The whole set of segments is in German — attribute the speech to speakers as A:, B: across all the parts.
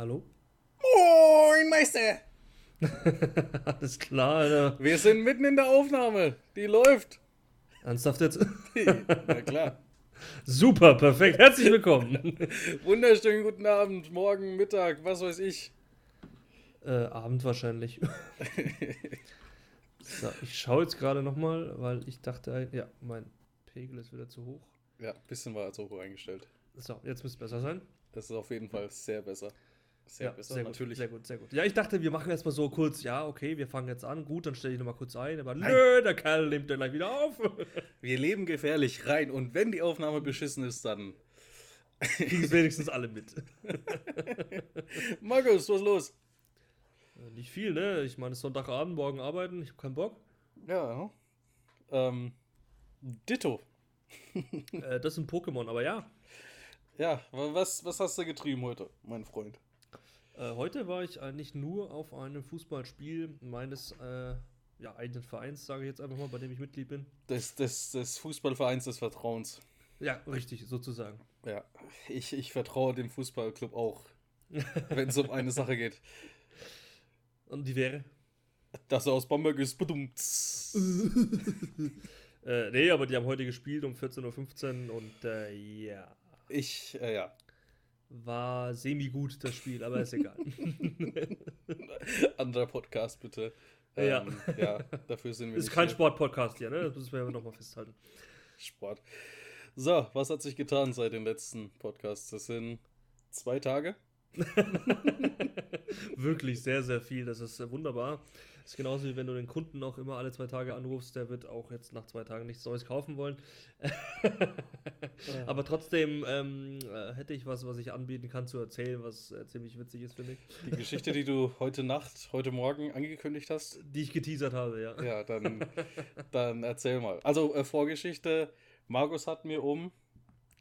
A: Hallo?
B: Moin, Meister!
A: Alles klar, Alter.
B: Wir sind mitten in der Aufnahme. Die läuft.
A: Ernsthaft jetzt?
B: Na klar.
A: Super, perfekt. Herzlich willkommen.
B: Wunderschönen guten Abend, morgen, Mittag, was weiß ich.
A: Äh, Abend wahrscheinlich. so, ich schaue jetzt gerade nochmal, weil ich dachte, ja, mein Pegel ist wieder zu hoch.
B: Ja, bisschen war als hoch eingestellt.
A: So, jetzt müsste es besser sein.
B: Das ist auf jeden Fall sehr besser. Sehr
A: ja, sehr
B: natürlich.
A: Gut, sehr gut, sehr gut. Ja, ich dachte, wir machen erstmal so kurz, ja, okay, wir fangen jetzt an, gut, dann stelle ich nochmal kurz ein, aber nö, der Kerl nimmt dann gleich wieder auf.
B: Wir leben gefährlich rein und wenn die Aufnahme beschissen ist, dann.
A: Kriegen wenigstens alle mit.
B: Markus, was los?
A: Äh, Nicht viel, ne? Ich meine, es ist Sonntagabend, morgen arbeiten, ich habe keinen Bock.
B: Ja. Ähm. Ditto.
A: Äh, das ist ein Pokémon, aber ja.
B: Ja, wa- was, was hast du getrieben heute, mein Freund?
A: Äh, heute war ich eigentlich nur auf einem Fußballspiel meines äh, ja, eigenen Vereins, sage ich jetzt einfach mal, bei dem ich Mitglied bin.
B: Des, des, des Fußballvereins des Vertrauens.
A: Ja, richtig, sozusagen.
B: Ja, ich, ich vertraue dem Fußballclub auch, wenn es um eine Sache geht.
A: Und die wäre?
B: Dass er aus Bamberg ist, badum.
A: Äh, nee, aber die haben heute gespielt um 14.15 Uhr und äh, ja,
B: Ich, äh, ja.
A: War semi-gut das Spiel, aber ist egal.
B: Anderer Podcast, bitte.
A: Ja.
B: Ähm, ja, dafür sind wir
A: ist kein. Sportpodcast hier, ne? Das müssen wir nochmal festhalten.
B: Sport. So, was hat sich getan seit den letzten Podcasts? Das sind zwei Tage.
A: Wirklich sehr, sehr viel. Das ist äh, wunderbar. Das ist genauso wie wenn du den Kunden auch immer alle zwei Tage anrufst, der wird auch jetzt nach zwei Tagen nichts Neues kaufen wollen. Aber trotzdem ähm, äh, hätte ich was, was ich anbieten kann zu erzählen, was äh, ziemlich witzig ist, finde ich.
B: Die Geschichte, die du heute Nacht, heute Morgen angekündigt hast,
A: Die ich geteasert habe, ja.
B: ja, dann, dann erzähl mal. Also, äh, Vorgeschichte: Markus hat mir um,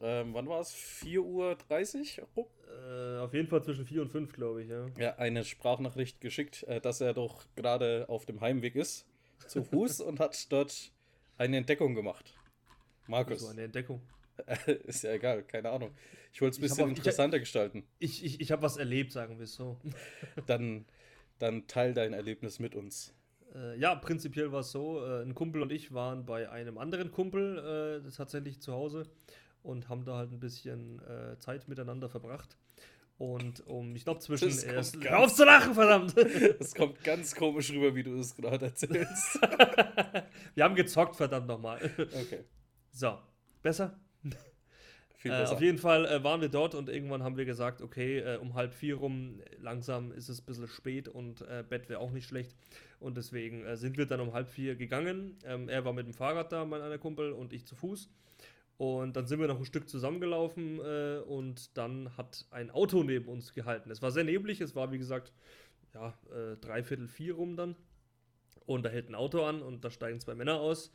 B: ähm, wann war es? 4.30 Uhr rum?
A: Äh, auf jeden Fall zwischen vier und fünf, glaube ich, ja.
B: ja, eine Sprachnachricht geschickt, äh, dass er doch gerade auf dem Heimweg ist, zu Fuß, und hat dort eine Entdeckung gemacht. Markus,
A: So eine Entdeckung.
B: ist ja egal, keine Ahnung. Ich wollte es ein
A: Ich
B: bisschen
A: auch- ich-
B: interessanter gestalten.
A: Ich, ich, ich habe was erlebt, sagen wir es so.
B: Dann, dann teil dein Erlebnis mit uns.
A: Äh, ja, prinzipiell war es so, äh, ein Kumpel und ich waren bei einem anderen Kumpel äh, tatsächlich zu Hause und haben da halt ein bisschen äh, Zeit miteinander verbracht. Und um, ich glaube, zwischen.
B: Das
A: Hör auf zu lachen, verdammt!
B: Es kommt ganz komisch rüber, wie du es gerade erzählst.
A: Wir haben gezockt, verdammt nochmal.
B: Okay,
A: So, besser?
B: viel
A: Äh,
B: besser.
A: auf jeden Fall äh, waren wir dort und irgendwann haben wir gesagt, okay, äh, um halb vier rum, äh, langsam ist es ein bisschen spät und äh, Bett wäre auch nicht schlecht. Und deswegen äh, sind wir dann um halb vier gegangen. Ähm, er war mit dem Fahrrad da, mein einer Kumpel, und ich zu Fuß. Und dann sind wir noch ein Stück zusammengelaufen äh, und dann hat ein Auto neben uns gehalten. Es war sehr neblig, es war wie gesagt, ja, äh, dreiviertel vier rum dann. Und da hält ein Auto an und da steigen zwei Männer aus.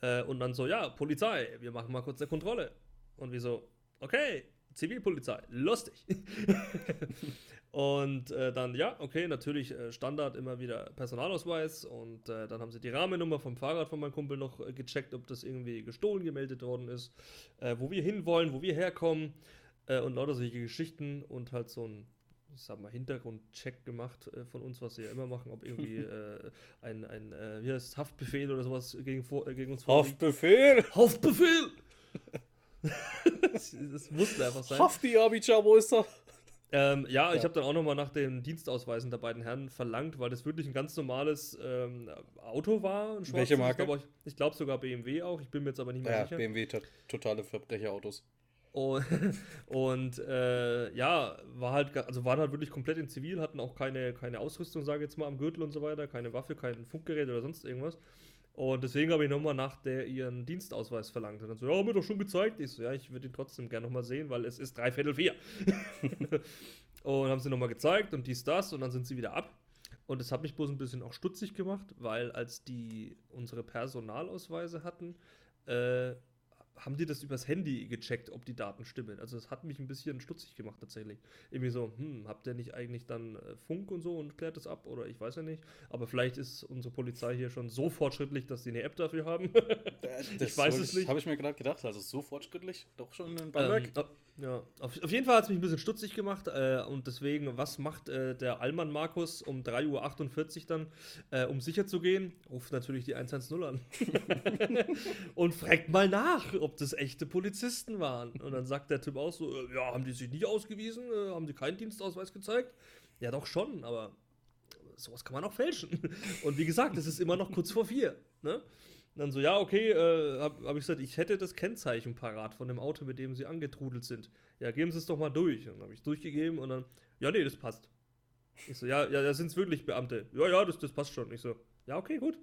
A: Äh, und dann so, ja, Polizei, wir machen mal kurz eine Kontrolle. Und wir so, okay, Zivilpolizei, lustig. und äh, dann, ja, okay, natürlich äh, Standard immer wieder Personalausweis. Und äh, dann haben sie die Rahmennummer vom Fahrrad von meinem Kumpel noch äh, gecheckt, ob das irgendwie gestohlen gemeldet worden ist, äh, wo wir hinwollen, wo wir herkommen äh, und lauter solche Geschichten und halt so ein ich sag mal, Hintergrundcheck gemacht äh, von uns, was wir ja immer machen, ob irgendwie äh, ein, ein äh, wie heißt Haftbefehl oder sowas gegen, vor, gegen uns vorliegt.
B: Haftbefehl!
A: Haftbefehl! das, das musste einfach sein.
B: Hafti Abicha, wo ist er?
A: Ähm, ja, ich
B: Ja.
A: habe dann auch nochmal nach den Dienstausweisen der beiden Herren verlangt, weil das wirklich ein ganz normales ähm, Auto war.
B: Welche Marke?
A: Ich glaube ich glaub sogar BMW auch, ich bin mir jetzt aber nicht mehr
B: Ja,
A: sicher.
B: BMW, to totale Verbrecherautos.
A: Und, und äh, ja, war halt, also waren halt wirklich komplett in Zivil, hatten auch keine, keine Ausrüstung, sage ich jetzt mal, am Gürtel und so weiter, keine Waffe, kein Funkgerät oder sonst irgendwas. Und deswegen habe ich nochmal nach der ihren Dienstausweis verlangt. Und dann so, ja, haben wir doch schon gezeigt. Ich so, ja, ich würde ihn trotzdem gerne nochmal sehen, weil es ist dreiviertel vier. und haben sie nochmal gezeigt und dies, das und dann sind sie wieder ab. Und das hat mich bloß ein bisschen auch stutzig gemacht, weil als die unsere Personalausweise hatten, äh, haben die das übers Handy gecheckt, ob die Daten stimmen. Also das hat mich ein bisschen stutzig gemacht tatsächlich. Irgendwie so, hm, habt ihr nicht eigentlich dann äh, Funk und so und klärt das ab? Oder ich weiß ja nicht. Aber vielleicht ist unsere Polizei hier schon so fortschrittlich, dass sie eine App dafür haben.
B: Das
A: ich weiß es nicht.
B: Habe ich mir gerade gedacht. Also so fortschrittlich, doch schon in Bamberg.
A: Ähm, ja, auf, auf jeden Fall hat es mich ein bisschen stutzig gemacht äh, und deswegen, was macht äh, der Allmann Markus um 3.48 Uhr dann, äh, um sicher zu gehen? Ruft natürlich die 110 an und fragt mal nach, ob das echte Polizisten waren. Und dann sagt der Typ auch so, äh, ja, haben die sich nicht ausgewiesen? Äh, haben die keinen Dienstausweis gezeigt? Ja, doch schon, aber sowas kann man auch fälschen. Und wie gesagt, es ist immer noch kurz vor vier. Ne? Und dann so, ja, okay, äh, habe hab ich gesagt, ich hätte das Kennzeichen parat von dem Auto, mit dem sie angetrudelt sind. Ja, geben Sie es doch mal durch. Und dann habe ich durchgegeben und dann, ja, nee, das passt. Ich so, ja, ja, da sind es wirklich Beamte. Ja, ja, das, das passt schon. Ich so, ja, okay, gut.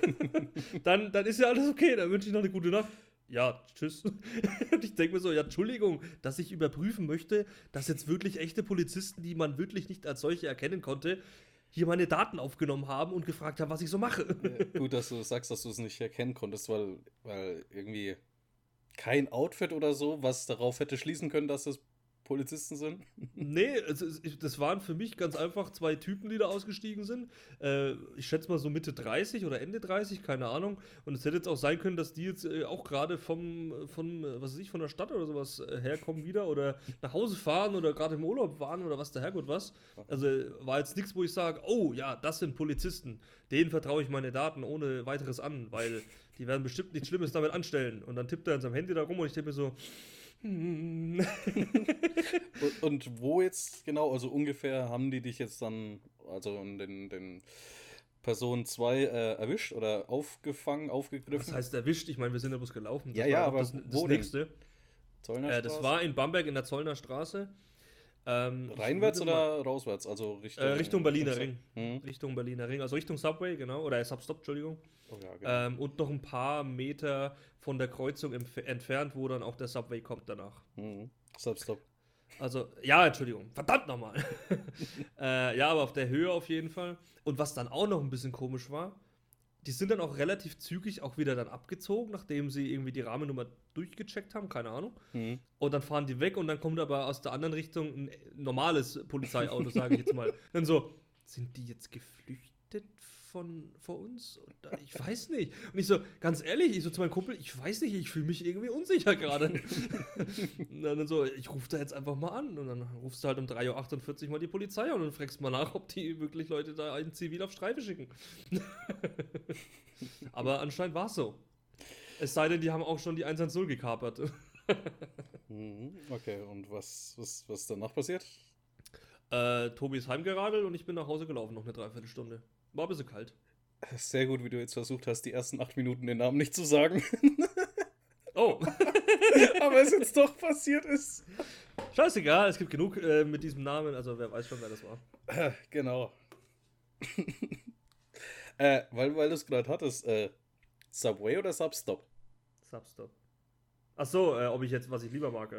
A: dann, dann ist ja alles okay, dann wünsche ich noch eine gute Nacht. Ja, tschüss. Und ich denke mir so, ja, Entschuldigung, dass ich überprüfen möchte, dass jetzt wirklich echte Polizisten, die man wirklich nicht als solche erkennen konnte, hier meine Daten aufgenommen haben und gefragt haben, was ich so mache.
B: Ja, gut, dass du sagst, dass du es nicht erkennen konntest, weil, weil irgendwie kein Outfit oder so, was darauf hätte schließen können, dass es Polizisten sind.
A: Nee, das waren für mich ganz einfach zwei Typen, die da ausgestiegen sind. Äh, ich schätze mal so Mitte 30 oder Ende 30, keine Ahnung. Und es hätte jetzt auch sein können, dass die jetzt äh, auch gerade vom, von, äh, was weiß ich, von der Stadt oder sowas herkommen wieder oder nach Hause fahren oder gerade im Urlaub waren oder was der Herrgott was. Also war jetzt nichts, wo ich sage, oh ja, das sind Polizisten. Denen vertraue ich meine Daten ohne weiteres an, weil die werden bestimmt nichts Schlimmes damit anstellen. Und dann tippt er in seinem Handy da rum und ich denke mir so, hm,
B: Und, und wo jetzt genau, also ungefähr haben die dich jetzt dann, also in den, den Person 2 äh, erwischt oder aufgefangen, aufgegriffen?
A: Was heißt erwischt? Ich meine, wir sind ja bloß gelaufen.
B: Ja,
A: war
B: ja,
A: auch
B: aber
A: das, das nächste. Äh, das war in Bamberg in der Zollner Straße. Ähm,
B: Reinwärts oder rauswärts? Also Richtung,
A: Äh, Richtung Berliner
B: Ring.
A: mal- Richtung Berliner Ring, also Richtung Subway, genau, oder Substop, Entschuldigung.
B: Oh, ja, genau.
A: Ähm, und noch ein paar Meter von der Kreuzung entfernt, wo dann auch der Subway kommt danach.
B: Mhm. Stop, stop.
A: Also, ja, Entschuldigung, verdammt nochmal. äh, ja, aber auf der Höhe auf jeden Fall. Und was dann auch noch ein bisschen komisch war, die sind dann auch relativ zügig auch wieder dann abgezogen, nachdem sie irgendwie die Rahmennummer durchgecheckt haben, keine Ahnung.
B: Mhm.
A: Und dann fahren die weg und dann kommt aber aus der anderen Richtung ein normales Polizeiauto, sage ich jetzt mal. Dann so, sind die jetzt geflüchtet von vor uns? Oder ich weiß nicht. Und ich so, ganz ehrlich, ich so zu meinem Kumpel, ich weiß nicht, ich fühle mich irgendwie unsicher gerade. und dann so, ich rufe da jetzt einfach mal an. Und dann rufst du halt um 3.48 Uhr mal die Polizei an und fragst mal nach, ob die wirklich Leute da in Zivil auf Streife schicken. aber anscheinend war es so. Es sei denn, die haben auch schon die 110 gekapert.
B: Mhm. Okay, und was, was, was danach passiert?
A: Äh, Tobi ist heimgeradelt und ich bin nach Hause gelaufen, noch eine Dreiviertelstunde. War ein bisschen kalt.
B: Sehr gut, wie du jetzt versucht hast, die ersten acht Minuten den Namen nicht zu sagen.
A: Oh,
B: Aber es jetzt doch passiert ist.
A: scheißegal, es gibt genug äh, mit diesem Namen, also wer weiß schon, wer das war.
B: Äh, Genau. äh, weil, weil du es gerade hattest, äh, Subway oder Substop?
A: Substop. Ach so, äh, ob ich jetzt, was ich lieber mag.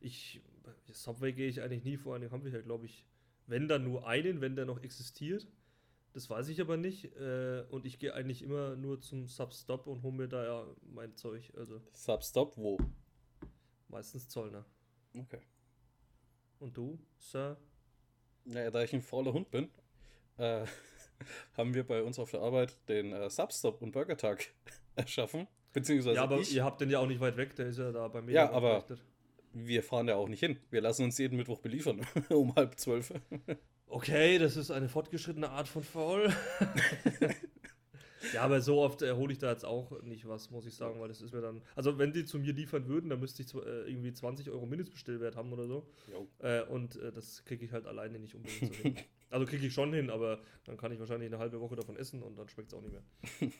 A: Ich, Subway gehe ich eigentlich nie vor, den haben wir ja, glaube ich, wenn dann nur einen, wenn der noch existiert. Das weiß ich aber nicht. Äh, und ich gehe eigentlich immer nur zum Substop und hole mir da ja mein Zeug. Also
B: Substop wo?
A: meistens Zollner.
B: Okay.
A: Und du, Sir?
B: Naja, da ich ein fauler Hund bin, äh, haben wir bei uns auf der Arbeit den äh, Substop und Burger Tag erschaffen. Beziehungsweise
A: ja, aber
B: ich.
A: ihr habt den ja auch nicht weit weg, der ist ja da bei mir.
B: Ja, aber- Wir fahren ja auch nicht hin. Wir lassen uns jeden Mittwoch beliefern. um halb zwölf.
A: Okay, das ist eine fortgeschrittene Art von Faul. ja, aber so oft erhole ich da jetzt auch nicht was, muss ich sagen, weil das ist mir dann. Also, wenn die zu mir liefern würden, dann müsste ich äh, irgendwie 20 Euro Mindestbestellwert haben oder so. Äh, und äh, das kriege ich halt alleine nicht unbedingt so hin. Also, kriege ich schon hin, aber dann kann ich wahrscheinlich eine halbe Woche davon essen und dann schmeckt es auch nicht mehr.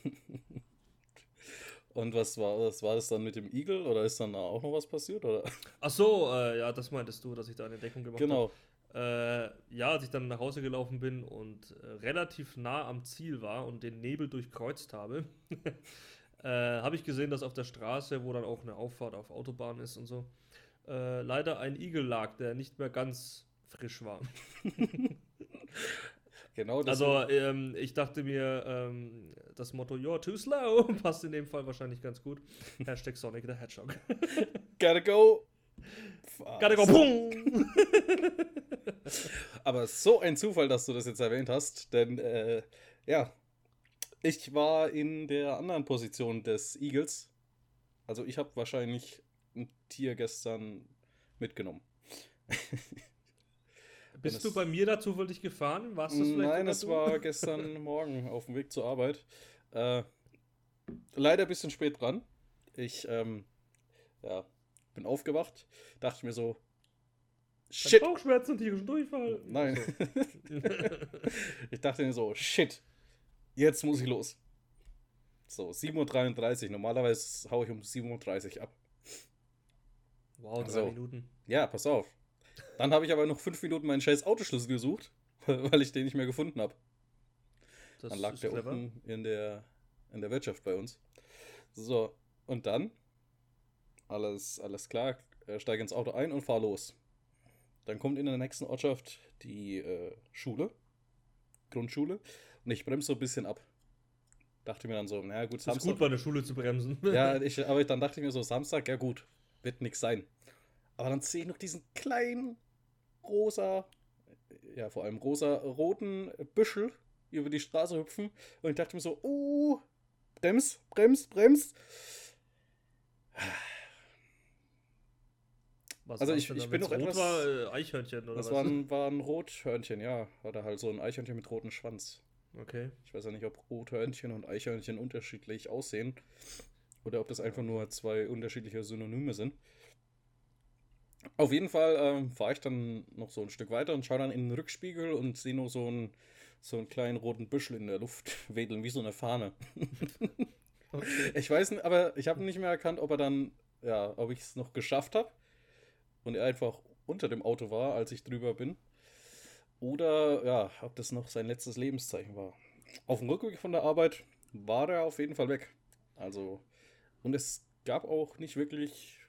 B: Und was war das? War das dann mit dem Igel oder ist dann da auch noch was passiert? Oder?
A: Ach so, äh, ja, das meintest du, dass ich da eine Deckung gemacht habe.
B: Genau.
A: Äh, ja, als ich dann nach Hause gelaufen bin und äh, relativ nah am Ziel war und den Nebel durchkreuzt habe, äh, habe ich gesehen, dass auf der Straße, wo dann auch eine Auffahrt auf Autobahn ist und so, äh, leider ein Igel lag, der nicht mehr ganz frisch war.
B: genau.
A: Also, ähm, ich dachte mir, ähm, das Motto You're too slow passt in dem Fall wahrscheinlich ganz gut. Hashtag Sonic the Hedgehog.
B: Gotta go.
A: Gotta go. Pum.
B: Aber so ein Zufall, dass du das jetzt erwähnt hast, denn äh, ja, ich war in der anderen Position des Eagles. Also ich habe wahrscheinlich ein Tier gestern mitgenommen.
A: Bist du bei mir da zufällig gefahren? Warst das
B: vielleicht Nein, es du? war gestern Morgen auf dem Weg zur Arbeit. Äh, leider ein bisschen spät dran. Ich ähm, ja, bin aufgewacht, dachte mir so,
A: shit. Bauchschmerzen und tierischen Durchfall.
B: Nein. ich dachte mir so, shit, jetzt muss ich los. So, 7.33 Uhr. Normalerweise haue ich um 7.30 Uhr ab.
A: Wow, drei so. Minuten.
B: Ja, pass auf. Dann habe ich aber noch fünf Minuten meinen scheiß Autoschlüssel gesucht, weil ich den nicht mehr gefunden habe. Dann lag der clever. unten in der, in der Wirtschaft bei uns. So, und dann, alles, alles klar, äh, steige ins Auto ein und fahr los. Dann kommt in der nächsten Ortschaft die äh, Schule, Grundschule, und ich bremse so ein bisschen ab. Dachte mir dann so, naja gut,
A: Samstag. Ist gut bei der Schule zu bremsen.
B: ja, ich, aber dann dachte ich mir so, Samstag, ja gut, wird nichts sein. Aber dann sehe ich noch diesen kleinen, rosa, ja vor allem rosa, roten Büschel über die Straße hüpfen. Und ich dachte mir so, oh, brems, brems, brems.
A: Was also ich, ich bin noch etwas. War, äh, Eichhörnchen oder
B: das was? War ein, war ein Rothörnchen, ja. Oder halt so ein Eichhörnchen mit rotem Schwanz.
A: Okay.
B: Ich weiß ja nicht, ob Rothörnchen und Eichhörnchen unterschiedlich aussehen. Oder ob das einfach nur zwei unterschiedliche Synonyme sind. Auf jeden Fall ähm, fahre ich dann noch so ein Stück weiter und schaue dann in den Rückspiegel und sehe nur so einen, so einen kleinen roten Büschel in der Luft wedeln, wie so eine Fahne. okay. Ich weiß nicht, aber ich habe nicht mehr erkannt, ob er dann, ja, ob ich es noch geschafft habe und er einfach unter dem Auto war, als ich drüber bin. Oder, ja, ob das noch sein letztes Lebenszeichen war. Auf dem Rückweg von der Arbeit war er auf jeden Fall weg. Also, und es gab auch nicht wirklich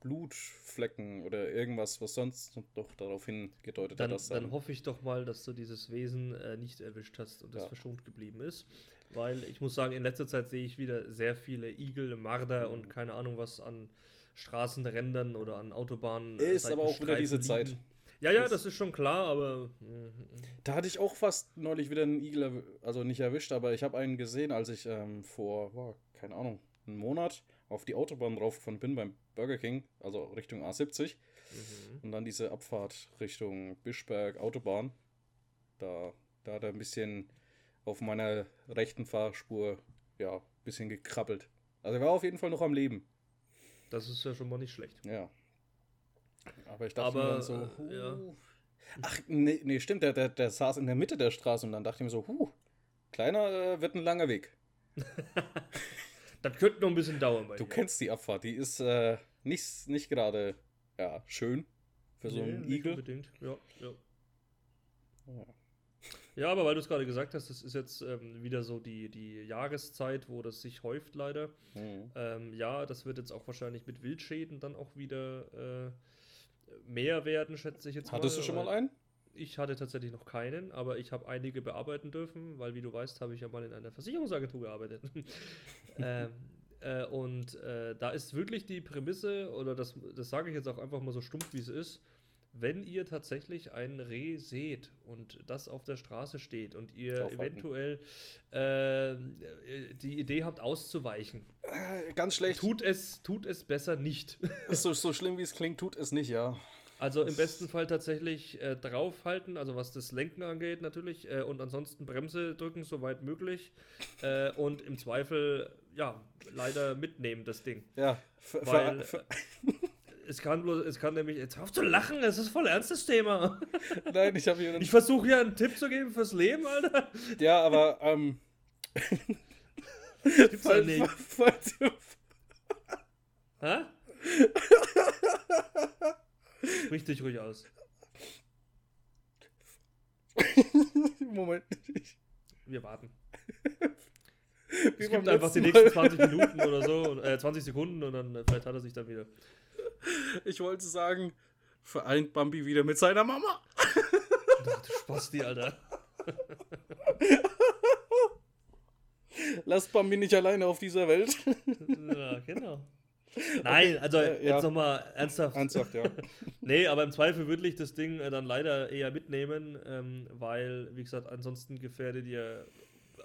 B: Blutflecken oder irgendwas, was sonst doch darauf hingedeutet
A: dann,
B: hat. Dass
A: dann hoffe ich doch mal, dass du dieses Wesen äh, nicht erwischt hast und ja. das verschont geblieben ist. Weil ich muss sagen, in letzter Zeit sehe ich wieder sehr viele Igel, Marder mhm. und keine Ahnung was an Straßenrändern oder an Autobahnen.
B: Äh, ist aber auch wieder diese liegen. Zeit.
A: Ja, ja, das ist schon klar, aber.
B: Äh, da hatte ich auch fast neulich wieder einen Igel, also nicht erwischt, aber ich habe einen gesehen, als ich ähm, vor, oh, keine Ahnung, einen Monat auf die Autobahn raufgefahren bin beim Burger King, also Richtung A70. Mhm. Und dann diese Abfahrt Richtung Bischberg Autobahn. Da, da hat er ein bisschen auf meiner rechten Fahrspur, ja, ein bisschen gekrabbelt. Also er war auf jeden Fall noch am Leben.
A: Das ist ja schon mal nicht schlecht.
B: Ja. Aber ich dachte Aber, mir dann so, uh,
A: ja.
B: Ach, nee, nee stimmt, der, der, der saß in der Mitte der Straße und dann dachte ich mir so, huh, kleiner äh, wird ein langer Weg.
A: Das könnte noch ein bisschen dauern.
B: du dir. kennst die Abfahrt, die ist äh, nicht, nicht gerade ja, schön für so nee, einen Igel.
A: Unbedingt. Ja, ja. ja. Ja, aber weil du es gerade gesagt hast, das ist jetzt ähm, wieder so die, die Jahreszeit, wo das sich häuft leider. Mhm. Ähm, ja, das wird jetzt auch wahrscheinlich mit Wildschäden dann auch wieder äh, mehr werden, schätze ich jetzt
B: Hattest mal. Hattest du schon mal einen?
A: Ich hatte tatsächlich noch keinen, aber ich habe einige bearbeiten dürfen, weil wie du weißt, habe ich ja mal in einer Versicherungsagentur gearbeitet. ähm, äh, und äh, da ist wirklich die Prämisse, oder das, das sage ich jetzt auch einfach mal so stumpf, wie es ist, wenn ihr tatsächlich ein Reh seht und das auf der Straße steht und ihr eventuell äh, die Idee habt auszuweichen.
B: Äh, ganz schlecht.
A: Tut es, tut es besser nicht.
B: so, so schlimm wie es klingt, tut es nicht, ja.
A: Also im besten Fall tatsächlich äh, draufhalten, also was das Lenken angeht natürlich, äh, und ansonsten Bremse drücken, soweit möglich. Äh, und im Zweifel, ja, leider mitnehmen, das Ding.
B: Ja,
A: Weil, es kann bloß, es kann nämlich, jetzt auf zu lachen, es ist voll ernstes Thema.
B: Nein, ich habe
A: hier. Ich versuche hier einen Tipp zu geben fürs Leben, Alter.
B: Ja, aber, ähm.
A: Das gibt's ja nicht. Hä? Sprich dich ruhig aus.
B: Moment.
A: Wir warten. Es gibt einfach die nächsten 20 Minuten oder so, äh, 20 Sekunden und dann äh, vielleicht hat er sich dann wieder.
B: Ich wollte sagen, vereint Bambi wieder mit seiner Mama.
A: du Spasti, Alter.
B: Lasst Bambi nicht alleine auf dieser Welt.
A: ja, genau. Nein, also
B: Äh,
A: jetzt
B: ja.
A: nochmal ernsthaft.
B: Ernsthaft, ja.
A: Nee, aber im Zweifel würde ich das Ding äh, dann leider eher mitnehmen, ähm, weil, wie gesagt, ansonsten gefährdet ihr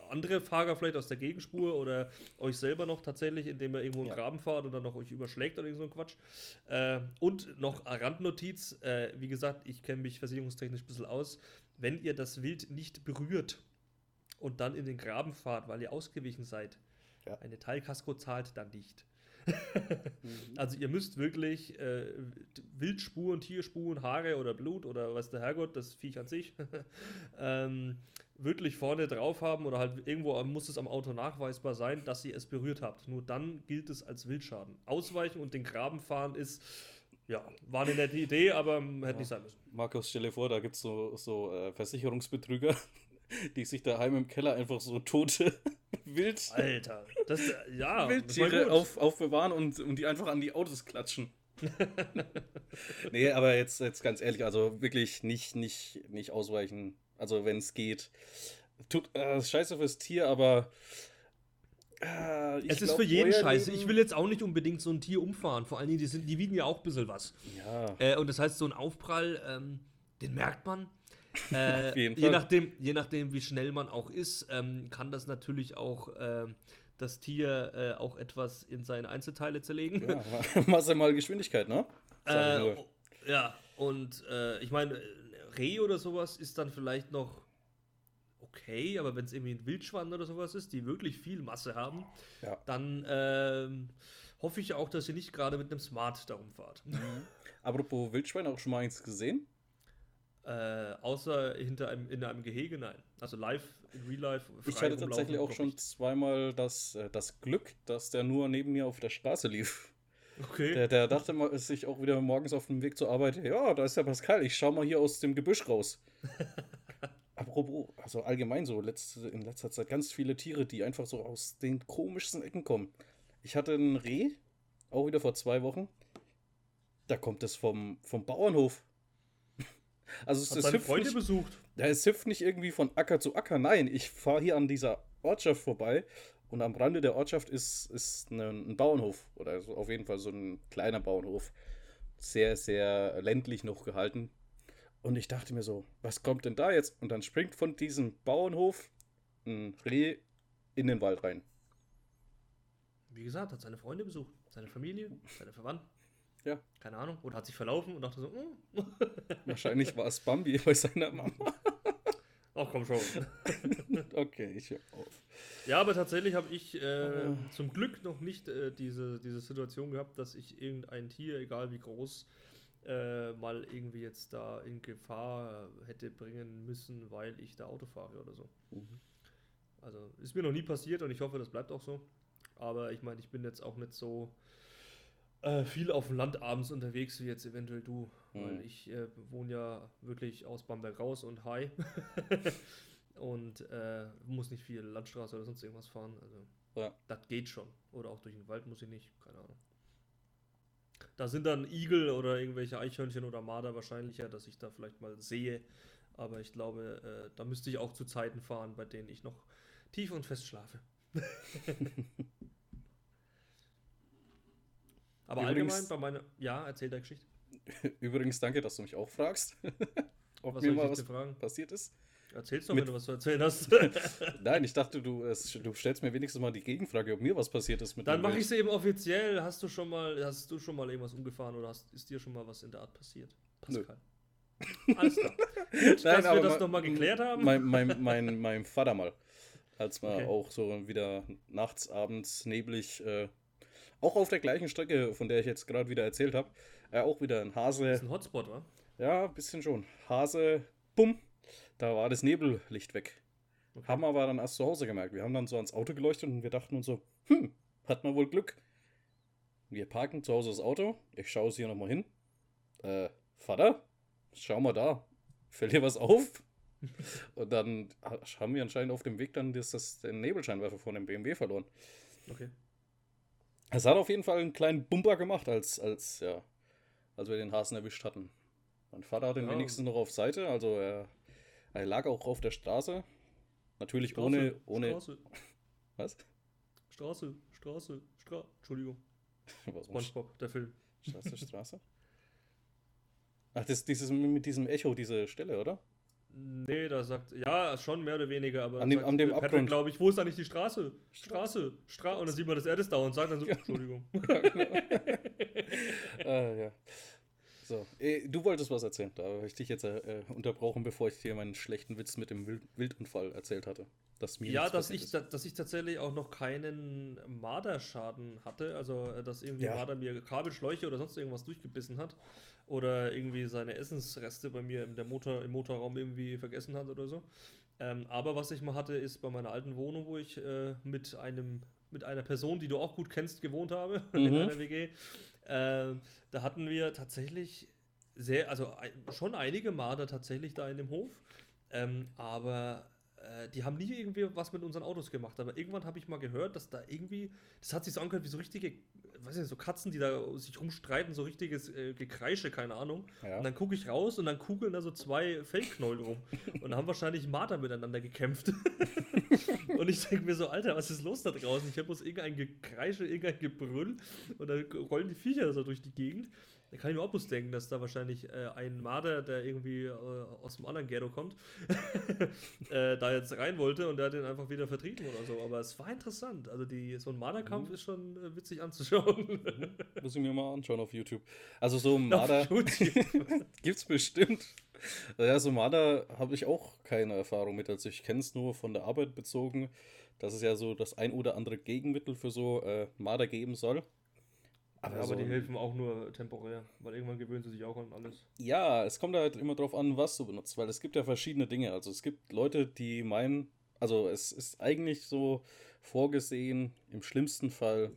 A: andere Fahrer vielleicht aus der Gegenspur oder euch selber noch tatsächlich, indem ihr irgendwo einen
B: Ja.
A: Graben fahrt und dann noch euch überschlägt oder irgend so ein Quatsch. Äh, und noch eine Randnotiz, äh, wie gesagt, ich kenne mich versicherungstechnisch ein bisschen aus. Wenn ihr das Wild nicht berührt und dann in den Graben fahrt, weil ihr ausgewichen seid,
B: Ja.
A: eine Teilkasko zahlt dann nicht.
B: Mhm.
A: Also ihr müsst wirklich äh, Wildspuren, Tierspuren, Haare oder Blut oder was der Herrgott, das Viech an sich, ähm, wirklich vorne drauf haben oder halt irgendwo muss es am Auto nachweisbar sein, dass ihr es berührt habt. Nur dann gilt es als Wildschaden. Ausweichen und den Graben fahren ist, ja, war eine nette Idee, aber hätte nicht sein müssen.
B: Markus, stell dir vor, da gibt es so, so äh, Versicherungsbetrüger, die sich daheim im Keller einfach so tote Wild
A: Alter, das, ja,
B: Wildtiere auf, aufbewahren und, und die einfach an die Autos klatschen. nee, aber jetzt, jetzt ganz ehrlich, also wirklich nicht, nicht, nicht ausweichen. Also wenn es geht. Tut äh, scheiße fürs Tier, aber äh,
A: Es ist
B: glaub,
A: für jeden scheiße. Ich will jetzt auch nicht unbedingt so ein Tier umfahren. Vor allen Dingen, die, sind, die wiegen ja auch ein bisschen was.
B: Ja,
A: Äh, und das heißt, so ein Aufprall, ähm, den merkt man. Äh,
B: Auf jeden
A: je, nachdem, je nachdem, wie schnell man auch ist, ähm, kann das natürlich auch ähm, das Tier äh, auch etwas in seine Einzelteile zerlegen.
B: ja Masse mal Geschwindigkeit, ne?
A: Äh,
B: nur.
A: o- ja, und äh, ich meine, Reh oder sowas ist dann vielleicht noch okay, aber wenn es irgendwie ein Wildschwein oder sowas ist, die wirklich viel Masse haben,
B: Ja.
A: dann ähm, hoffe ich auch, dass ihr nicht gerade mit einem Smart darum fahrt.
B: Apropos Wildschwein, auch schon mal eins gesehen?
A: Äh, außer hinter einem, in einem Gehege, nein. Also live, in real life.
B: Ich hatte tatsächlich auch schon zweimal das, äh, das Glück, dass der nur neben mir auf der Straße lief.
A: Okay.
B: Der, der dachte mal, sich auch wieder morgens auf dem Weg zur Arbeit, ja, da ist der Pascal, ich schau mal hier aus dem Gebüsch raus. Apropos, also allgemein so, letzte, in letzter Zeit ganz viele Tiere, die einfach so aus den komischsten Ecken kommen. Ich hatte ein Reh, auch wieder vor zwei Wochen. Da kommt es vom, vom Bauernhof. Also es,
A: Hat
B: es hüpft
A: Freunde
B: nicht,
A: besucht.
B: ja, es hüpft nicht irgendwie von Acker zu Acker. Nein, ich fahre hier an dieser Ortschaft vorbei und am Rande der Ortschaft ist, ist ein, ein Bauernhof oder so, auf jeden Fall so ein kleiner Bauernhof. Sehr, sehr ländlich noch gehalten. Und ich dachte mir so, was kommt denn da jetzt? Und dann springt von diesem Bauernhof ein Reh in den Wald rein.
A: Wie gesagt, hat seine Freunde besucht. Seine Familie, seine Verwandten.
B: Ja.
A: Keine Ahnung. Oder hat sich verlaufen und dachte so, hm.
B: Wahrscheinlich war es Bambi bei seiner Mama.
A: Ach komm schon.
B: Okay, ich hör auf.
A: Ja, aber tatsächlich habe ich äh,
B: Ah.
A: zum Glück noch nicht äh, diese, diese Situation gehabt, dass ich irgendein Tier, egal wie groß, äh, mal irgendwie jetzt da in Gefahr hätte bringen müssen, weil ich da Auto fahre oder so.
B: Mhm.
A: Also ist mir noch nie passiert und ich hoffe, das bleibt auch so. Aber ich meine, ich bin jetzt auch nicht so äh, viel auf dem Land abends unterwegs wie jetzt eventuell du. Weil
B: Mhm.
A: ich äh, wohne ja wirklich aus Bamberg raus und high. und äh, muss nicht viel Landstraße oder sonst irgendwas fahren. Also
B: Ja.
A: das geht schon. Oder auch durch den Wald muss ich nicht, keine Ahnung. Da sind dann Igel oder irgendwelche Eichhörnchen oder Marder wahrscheinlicher, dass ich da vielleicht mal sehe. Aber ich glaube, äh, da müsste ich auch zu Zeiten fahren, bei denen ich noch tief und fest schlafe. Aber
B: Übrigens-
A: allgemein bei meiner. Ja, erzähl der Geschichte.
B: Übrigens, danke, dass du mich auch fragst, ob
A: Was
B: mir mal was
A: fragen?
B: passiert ist.
A: Erzähl's doch,
B: Mit-
A: wenn du was zu erzählen hast.
B: Nein, ich dachte, du, es, du stellst mir wenigstens mal die Gegenfrage, ob mir was passiert ist mit
A: Dann mache ich es eben offiziell. Hast du schon mal, hast du schon mal irgendwas umgefahren oder hast, ist dir schon mal was in der Art passiert?
B: Nö.
A: Pascal. Alles klar. Gut,
B: Nein,
A: dass wir das nochmal geklärt haben.
B: Mein, mein, mein, mein Vater mal. Als wir
A: Okay.
B: auch so wieder nachts, abends, neblig, äh, auch auf der gleichen Strecke, von der ich jetzt gerade wieder erzählt habe, äh, auch wieder ein
A: das
B: Hase,
A: ist ein Hotspot, wa?
B: ja, ein bisschen schon. Hase, bumm, da war das Nebellicht weg.
A: Okay.
B: Haben aber dann erst zu Hause gemerkt. Wir haben dann so ans Auto geleuchtet und wir dachten uns so, hm, hat man wohl Glück. Wir parken zu Hause das Auto. Ich schaue es hier nochmal hin. Äh, Vater, schau mal da. Fällt dir was auf? und dann ha- haben wir anscheinend auf dem Weg dann das, das, den Nebelscheinwerfer von dem BMW verloren.
A: Okay.
B: Es hat auf jeden Fall einen kleinen Bumper gemacht, als, als, ja, als wir den Hasen erwischt hatten. Mein Vater hat den
A: Ja.
B: wenigstens noch auf Seite, also er, er lag auch auf der Straße. Natürlich
A: Straße,
B: ohne, ohne,
A: Straße.
B: Was?
A: Straße, Straße, Straße. Entschuldigung. SpongeBob, der Film.
B: Straße, Straße? Ach, das, dieses mit diesem Echo, diese Stelle, oder?
A: Nee, da sagt, ja, schon mehr oder weniger, aber
B: An dem-
A: sagt
B: an dem
A: Patrick, glaube ich, wo ist eigentlich die Straße? Straße, Straße. Und dann sieht man, dass er das dauernd sagt, dann so, Entschuldigung.
B: Ah, ja. So, eh, du wolltest was erzählen. Da habe ich dich jetzt äh, unterbrochen, bevor ich dir meinen schlechten Witz mit dem Wild Wildunfall erzählt hatte. Dass mir
A: Ja, dass ich, da- dass ich tatsächlich auch noch keinen Marderschaden hatte, also äh, dass irgendwie
B: Ja.
A: Marder mir Kabelschläuche oder sonst irgendwas durchgebissen hat oder irgendwie seine Essensreste bei mir im, der Motor, im Motorraum irgendwie vergessen hat oder so. Ähm, aber was ich mal hatte, ist bei meiner alten Wohnung, wo ich äh, mit einem mit einer Person, die du auch gut kennst, gewohnt habe in
B: Mhm.
A: einer WG. Äh, da hatten wir tatsächlich sehr, also schon einige Marder tatsächlich da in dem Hof. Ähm, aber äh, die haben nie irgendwie was mit unseren Autos gemacht. Aber irgendwann habe ich mal gehört, dass da irgendwie, das hat sich so angehört wie so richtige, weiß nicht, so Katzen, die da sich rumstreiten, so richtiges äh, Gekreische, keine Ahnung.
B: Ja.
A: Und dann gucke ich raus und dann kugeln da so zwei Fellknäuel rum und haben wahrscheinlich Marder miteinander gekämpft. und ich denke mir so, Alter, was ist los da draußen? Ich habe bloß irgendein Gekreische, irgendein Gebrüll und dann rollen die Viecher so durch die Gegend. Da kann ich mir auch bloß denken, dass da wahrscheinlich äh, ein Marder, der irgendwie äh, aus dem anderen Ghetto kommt, äh, da jetzt rein wollte und der hat den einfach wieder vertrieben oder so. Aber es war interessant. Also die, so ein Marderkampf
B: Mhm.
A: ist schon äh, witzig anzuschauen.
B: Muss ich mir mal anschauen auf YouTube. Also so Marder
A: Auf YouTube.
B: gibt's bestimmt. Ja, so Marder habe ich auch keine Erfahrung mit. Also ich kenne es nur von der Arbeit bezogen, dass es ja so das ein oder andere Gegenmittel für so äh, Marder geben soll.
A: Aber, aber
B: so-
A: die helfen auch nur temporär, weil irgendwann gewöhnen sie sich auch an alles.
B: Ja, es kommt halt immer drauf an, was du benutzt, weil es gibt ja verschiedene Dinge. Also es gibt Leute, die meinen, also es ist eigentlich so vorgesehen, im schlimmsten Fall,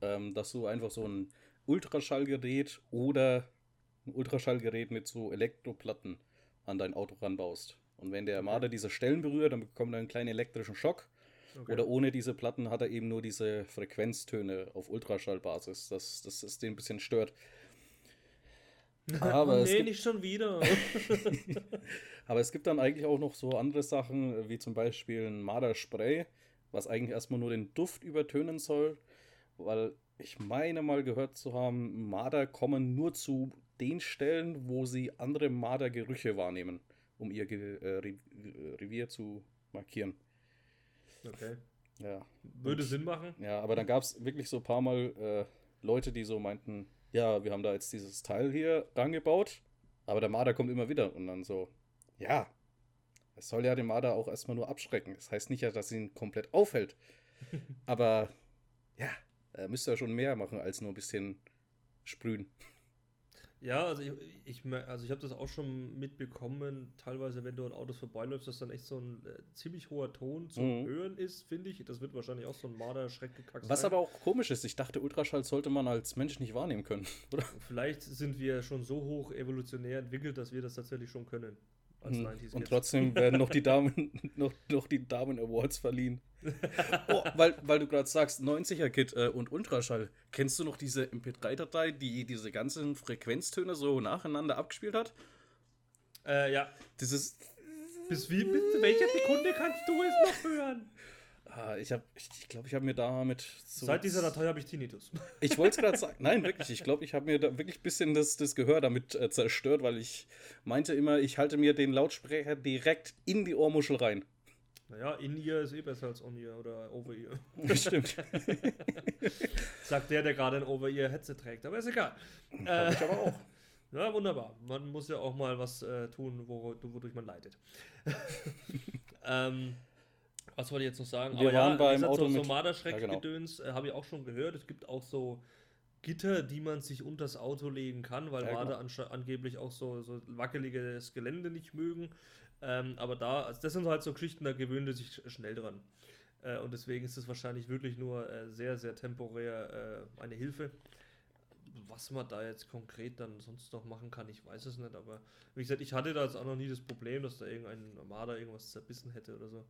B: ähm, dass du einfach so ein Ultraschallgerät oder ein Ultraschallgerät mit so Elektroplatten an dein Auto ranbaust. Und wenn der. Marder diese Stellen berührt, dann bekommt er einen kleinen elektrischen Schock.
A: Okay.
B: Oder ohne diese Platten hat er eben nur diese Frequenztöne auf Ultraschallbasis, dass das, das den ein bisschen stört. Aber
A: oh,
B: es
A: nee,
B: gibt-
A: nicht schon wieder.
B: Aber es gibt dann eigentlich auch noch so andere Sachen, wie zum Beispiel ein Marderspray, was eigentlich erstmal nur den Duft übertönen soll, weil ich meine mal gehört zu haben, Marder kommen nur zu den Stellen, wo sie andere Mardergerüche wahrnehmen, um ihr Ge äh, Revier zu markieren.
A: Okay.
B: Ja,
A: Würde
B: Und-
A: Sinn machen.
B: ja aber dann gab es wirklich so ein paar Mal äh, Leute, die so meinten, ja, wir haben da jetzt dieses Teil hier rangebaut, aber der Marder kommt immer wieder. Und dann so, ja, es soll ja den Marder auch erstmal nur abschrecken. Das heißt nicht ja, dass ihn komplett aufhält. aber ja, er müsste ja schon mehr machen, als nur ein bisschen sprühen.
A: Ja, also ich, ich, also ich habe das auch schon mitbekommen, teilweise, wenn du an Autos vorbeiläufst, dass dann echt so ein äh, ziemlich hoher Ton zu
B: Mhm.
A: hören ist, finde ich. Das wird wahrscheinlich auch so ein Marder-Schreckgekack
B: Was
A: sein.
B: aber auch komisch ist, ich dachte, Ultraschall sollte man als Mensch nicht wahrnehmen können, oder?
A: Vielleicht sind wir schon so hoch evolutionär entwickelt, dass wir das tatsächlich schon können. Als
B: Hm,
A: 90s
B: Und trotzdem werden noch die Damen, noch, noch die Damen Awards verliehen. Oh, weil, weil du gerade sagst, 90er-Kit äh, und Ultraschall. Kennst du noch diese MP3-Datei, die diese ganzen Frequenztöne so nacheinander abgespielt hat?
A: Äh, ja.
B: Dieses.
A: Bis wie, bis welcher Sekunde kannst du es noch hören?
B: Ah, ich habe, ich, ich glaube, ich habe mir damit. So
A: Seit dieser Datei habe ich Tinnitus.
B: Ich wollte es gerade sagen. Nein, wirklich. Ich glaube, ich habe mir da wirklich ein bisschen das, das Gehör damit äh, zerstört, weil ich meinte immer, ich halte mir den Lautsprecher direkt in die Ohrmuschel rein.
A: Naja, In-Ear ist eh besser als On-Ear oder Over-Ear.
B: Stimmt.
A: Sagt der, der gerade ein Over-Ear-Headset trägt. Aber ist egal.
B: Hab ich aber auch.
A: Ja, wunderbar. Man muss ja auch mal was äh, tun, wo, wodurch man leidet. ähm, was wollte ich jetzt noch sagen?
B: Wir waren
A: wie
B: beim
A: gesagt,
B: Auto
A: so, so Marderschreck-Gedöns äh, habe ich auch schon gehört. Es gibt auch so Gitter, die man sich unters Auto legen kann, weil
B: Ja, genau.
A: Marder ansche- angeblich auch so, so wackeliges Gelände nicht mögen. Ähm, aber da, also das sind halt so Geschichten, da gewöhnt er sich sch- schnell dran. Äh, und deswegen ist es wahrscheinlich wirklich nur äh, sehr, sehr temporär äh, eine Hilfe. Was man da jetzt konkret dann sonst noch machen kann, ich weiß es nicht. Aber wie gesagt, ich hatte da jetzt auch noch nie das Problem, dass da irgendein Marder irgendwas zerbissen hätte oder so.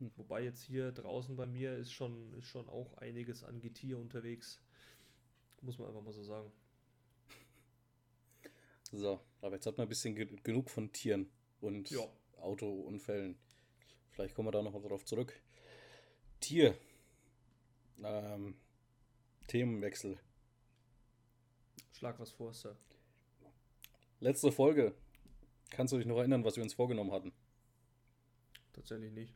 B: Hm.
A: Wobei jetzt hier draußen bei mir ist schon, ist schon auch einiges an Getier unterwegs. Muss man einfach mal so sagen.
B: So, aber jetzt hat man ein bisschen ge genug von Tieren und
A: Ja.
B: Autounfällen. Vielleicht kommen wir da noch drauf zurück. Tier. Ähm, Themenwechsel.
A: Schlag was vor, Sir.
B: Letzte Folge. Kannst du dich noch erinnern, was wir uns vorgenommen hatten?
A: Tatsächlich nicht.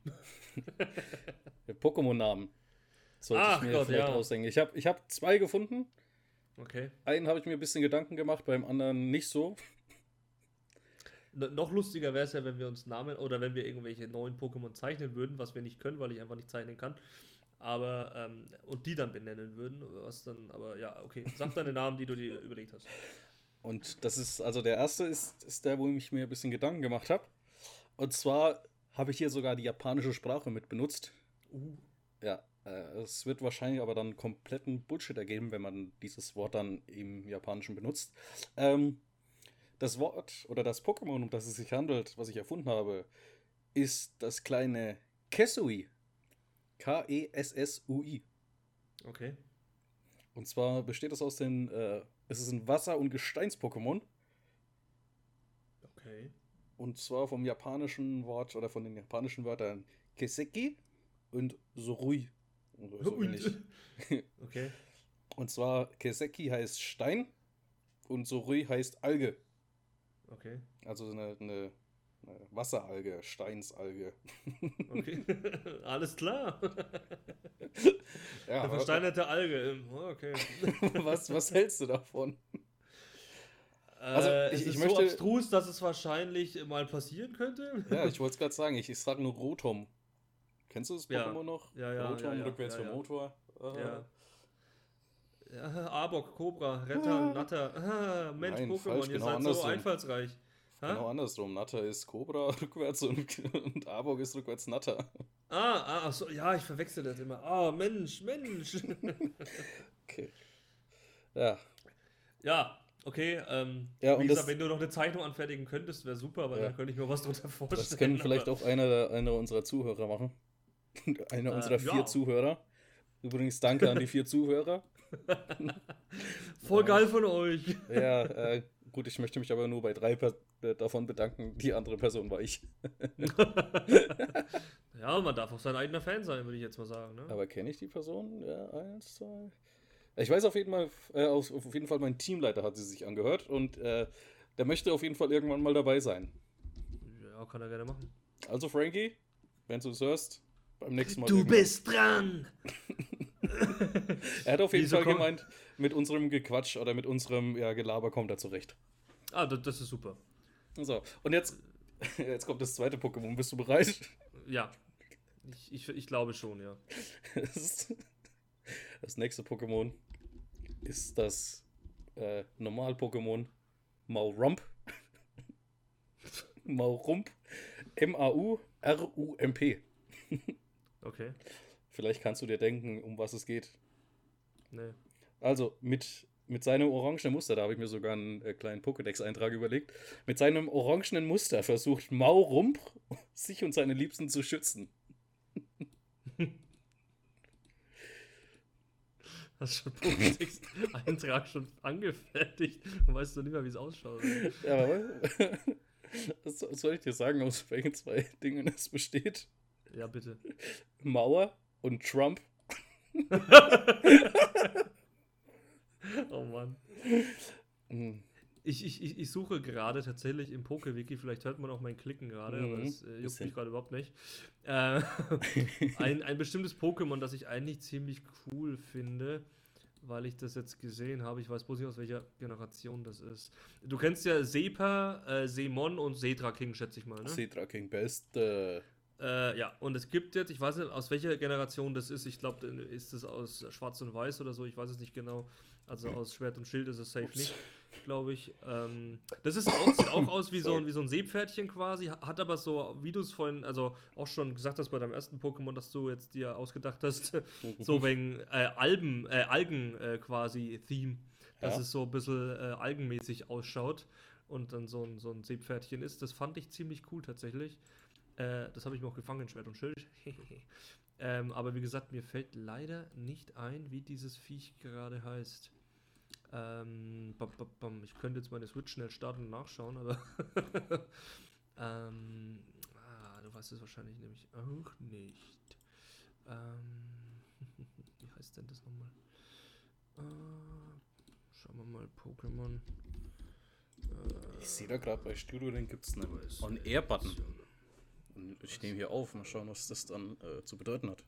B: Pokémon-Namen. Sollte
A: Ach
B: ich mir
A: Gott,
B: vielleicht
A: ja.
B: ausdenken. Ich habe ich hab zwei gefunden.
A: Okay.
B: Einen habe ich mir ein bisschen Gedanken gemacht, beim anderen nicht so.
A: Noch lustiger wäre es ja, wenn wir uns Namen oder wenn wir irgendwelche neuen Pokémon zeichnen würden, was wir nicht können, weil ich einfach nicht zeichnen kann. Aber, ähm, und die dann benennen würden, was dann, aber ja, okay. Sag deine Namen, die du dir überlegt hast.
B: Und das ist, also der erste ist, ist der, wo ich mir ein bisschen Gedanken gemacht habe. Und zwar habe ich hier sogar die japanische Sprache mit benutzt.
A: Uh,
B: Ja, äh, es wird wahrscheinlich aber dann kompletten Bullshit ergeben, wenn man dieses Wort dann im Japanischen benutzt. Ähm, das Wort oder das Pokémon, um das es sich handelt, was ich erfunden habe, ist das kleine Kesui. K-E-S-S-U-I.
A: okay.
B: Und zwar besteht es aus den, äh, es ist ein Wasser- und Gesteins-Pokémon.
A: Okay.
B: Und zwar vom japanischen Wort oder von den japanischen Wörtern Keseki und Sorui. Oder so ähnlich.
A: Okay.
B: Und zwar Keseki heißt Stein und Sorui heißt Alge.
A: Okay.
B: Also eine, eine, eine Wasseralge, Steinsalge.
A: Okay. Alles klar.
B: Ja,
A: Eine versteinerte Alge. ähm, oh, Okay.
B: was, was hältst du davon?
A: Also,
B: ich-
A: äh, es
B: ich
A: ist
B: möchte-
A: so abstrus, dass es wahrscheinlich mal passieren könnte.
B: Ja, ich wollte es gerade sagen, ich, ich sage nur Rotom. Kennst du das
A: Ja.
B: Pokémon noch?
A: Ja, ja,
B: Rotom,
A: ja, ja,
B: rückwärts
A: ja,
B: vom
A: ja.
B: Motor. Ah.
A: Ja. Ja Arbok, Cobra, Retter,
B: Ah.
A: Natter. Ah, Mensch,
B: Nein,
A: Pokémon,
B: falsch,
A: ihr
B: genau
A: seid so
B: andersrum.
A: einfallsreich. Ha?
B: Genau andersrum. Natter ist Cobra rückwärts und, und Arbok ist rückwärts Natter.
A: Ah, ah, so, ja, ich verwechsel das immer. Ah, Mensch, Mensch.
B: Okay. Ja,
A: ja, okay. Ähm,
B: Ja, und
A: gesagt,
B: das-
A: wenn du noch eine Zeichnung anfertigen könntest, wäre super, weil
B: Ja.
A: dann könnte ich mir was drunter vorstellen.
B: das können vielleicht
A: aber-
B: auch einer, einer unserer Zuhörer machen. einer
A: Äh,
B: unserer vier
A: ja.
B: Zuhörer. Übrigens danke an die vier Zuhörer.
A: Voll geil von euch.
B: Ja, äh, gut, ich möchte mich aber nur bei drei per äh, davon bedanken. Die andere Person war ich.
A: ja, man darf auch sein eigener Fan sein, würde ich jetzt mal sagen. Ne?
B: Aber kenne ich die Person? Ja, eins, zwei. Ich weiß auf jeden Fall, äh, auf, auf jeden Fall, mein Teamleiter hat sie sich angehört und äh, der möchte auf jeden Fall irgendwann mal dabei sein.
A: Ja, kann er gerne machen.
B: Also, Frankie, wenn du es hörst, beim nächsten Mal.
A: Du bist dran!
B: Er hat auf jeden
A: Wieso
B: Fall gemeint, mit unserem Gequatsch oder mit unserem ja, Gelaber kommt er zurecht.
A: Ah, das, das ist super.
B: So, und jetzt, jetzt kommt das zweite Pokémon. Bist du bereit?
A: Ja. Ich, ich, ich glaube schon, ja.
B: Das nächste Pokémon ist das äh, Normal-Pokémon Maurump. Maurump. M-A-U-R-U-M-P.
A: Okay.
B: Vielleicht kannst du dir denken, um was es geht.
A: Nee.
B: Also mit, mit seinem orangenen Muster, da habe ich mir sogar einen äh, kleinen Pokédex-Eintrag überlegt. Mit seinem orangenen Muster versucht Maurump, sich und seine Liebsten zu schützen.
A: Hast schon Pokédex Eintrag schon angefertigt und weißt du nicht mehr, wie es ausschaut.
B: Ja, aber was was soll ich dir sagen, aus welchen zwei Dingen es besteht?
A: Ja, bitte.
B: Mauer und Trump.
A: Oh Mann.
B: Hm,
A: Ich, ich, ich, suche gerade tatsächlich im Poke-Wiki, vielleicht hört man auch mein Klicken gerade, aber
B: Mhm,
A: das äh, juckt mich gerade überhaupt nicht. Äh, ein, ein bestimmtes Pokémon, das ich eigentlich ziemlich cool finde, weil ich das jetzt gesehen habe. Ich weiß bloß nicht, aus welcher Generation das ist. Du kennst ja Sepa, äh, Seemon und Setra King, schätze ich mal, ne?
B: King Best. Äh,
A: ja, und es gibt jetzt, ich weiß nicht, aus welcher Generation das ist. Ich glaube, ist es aus Schwarz und Weiß oder so. Ich weiß es nicht genau. Also aus Schwert und Schild ist es safe
B: Ups.
A: nicht, glaube ich. Ähm, das ist auch, sieht auch aus wie so, ein, wie so ein Seepferdchen quasi. Hat aber so, wie du es vorhin, also auch schon gesagt hast bei deinem ersten Pokémon, das du jetzt dir ausgedacht hast, so wegen äh, Alben, äh, Algen äh, quasi Theme. Dass
B: Ja.
A: es so ein bisschen äh, algenmäßig ausschaut und dann so ein, so ein Seepferdchen ist. Das fand ich ziemlich cool tatsächlich. Äh, das habe ich mir auch gefangen, Schwert und Schild. ähm, aber wie gesagt, mir fällt leider nicht ein, wie dieses Viech gerade heißt. Ähm, bam, bam, bam. Ich könnte jetzt meine Switch schnell starten und nachschauen, aber. ähm, ah, du weißt es wahrscheinlich nämlich auch nicht. Ähm, wie heißt denn das nochmal? Äh, schauen wir mal, Pokémon.
B: Ich sehe da gerade bei Studio, den gibt es einen On-Air-Button. Ich nehme hier auf, mal schauen, was das dann äh, zu bedeuten hat.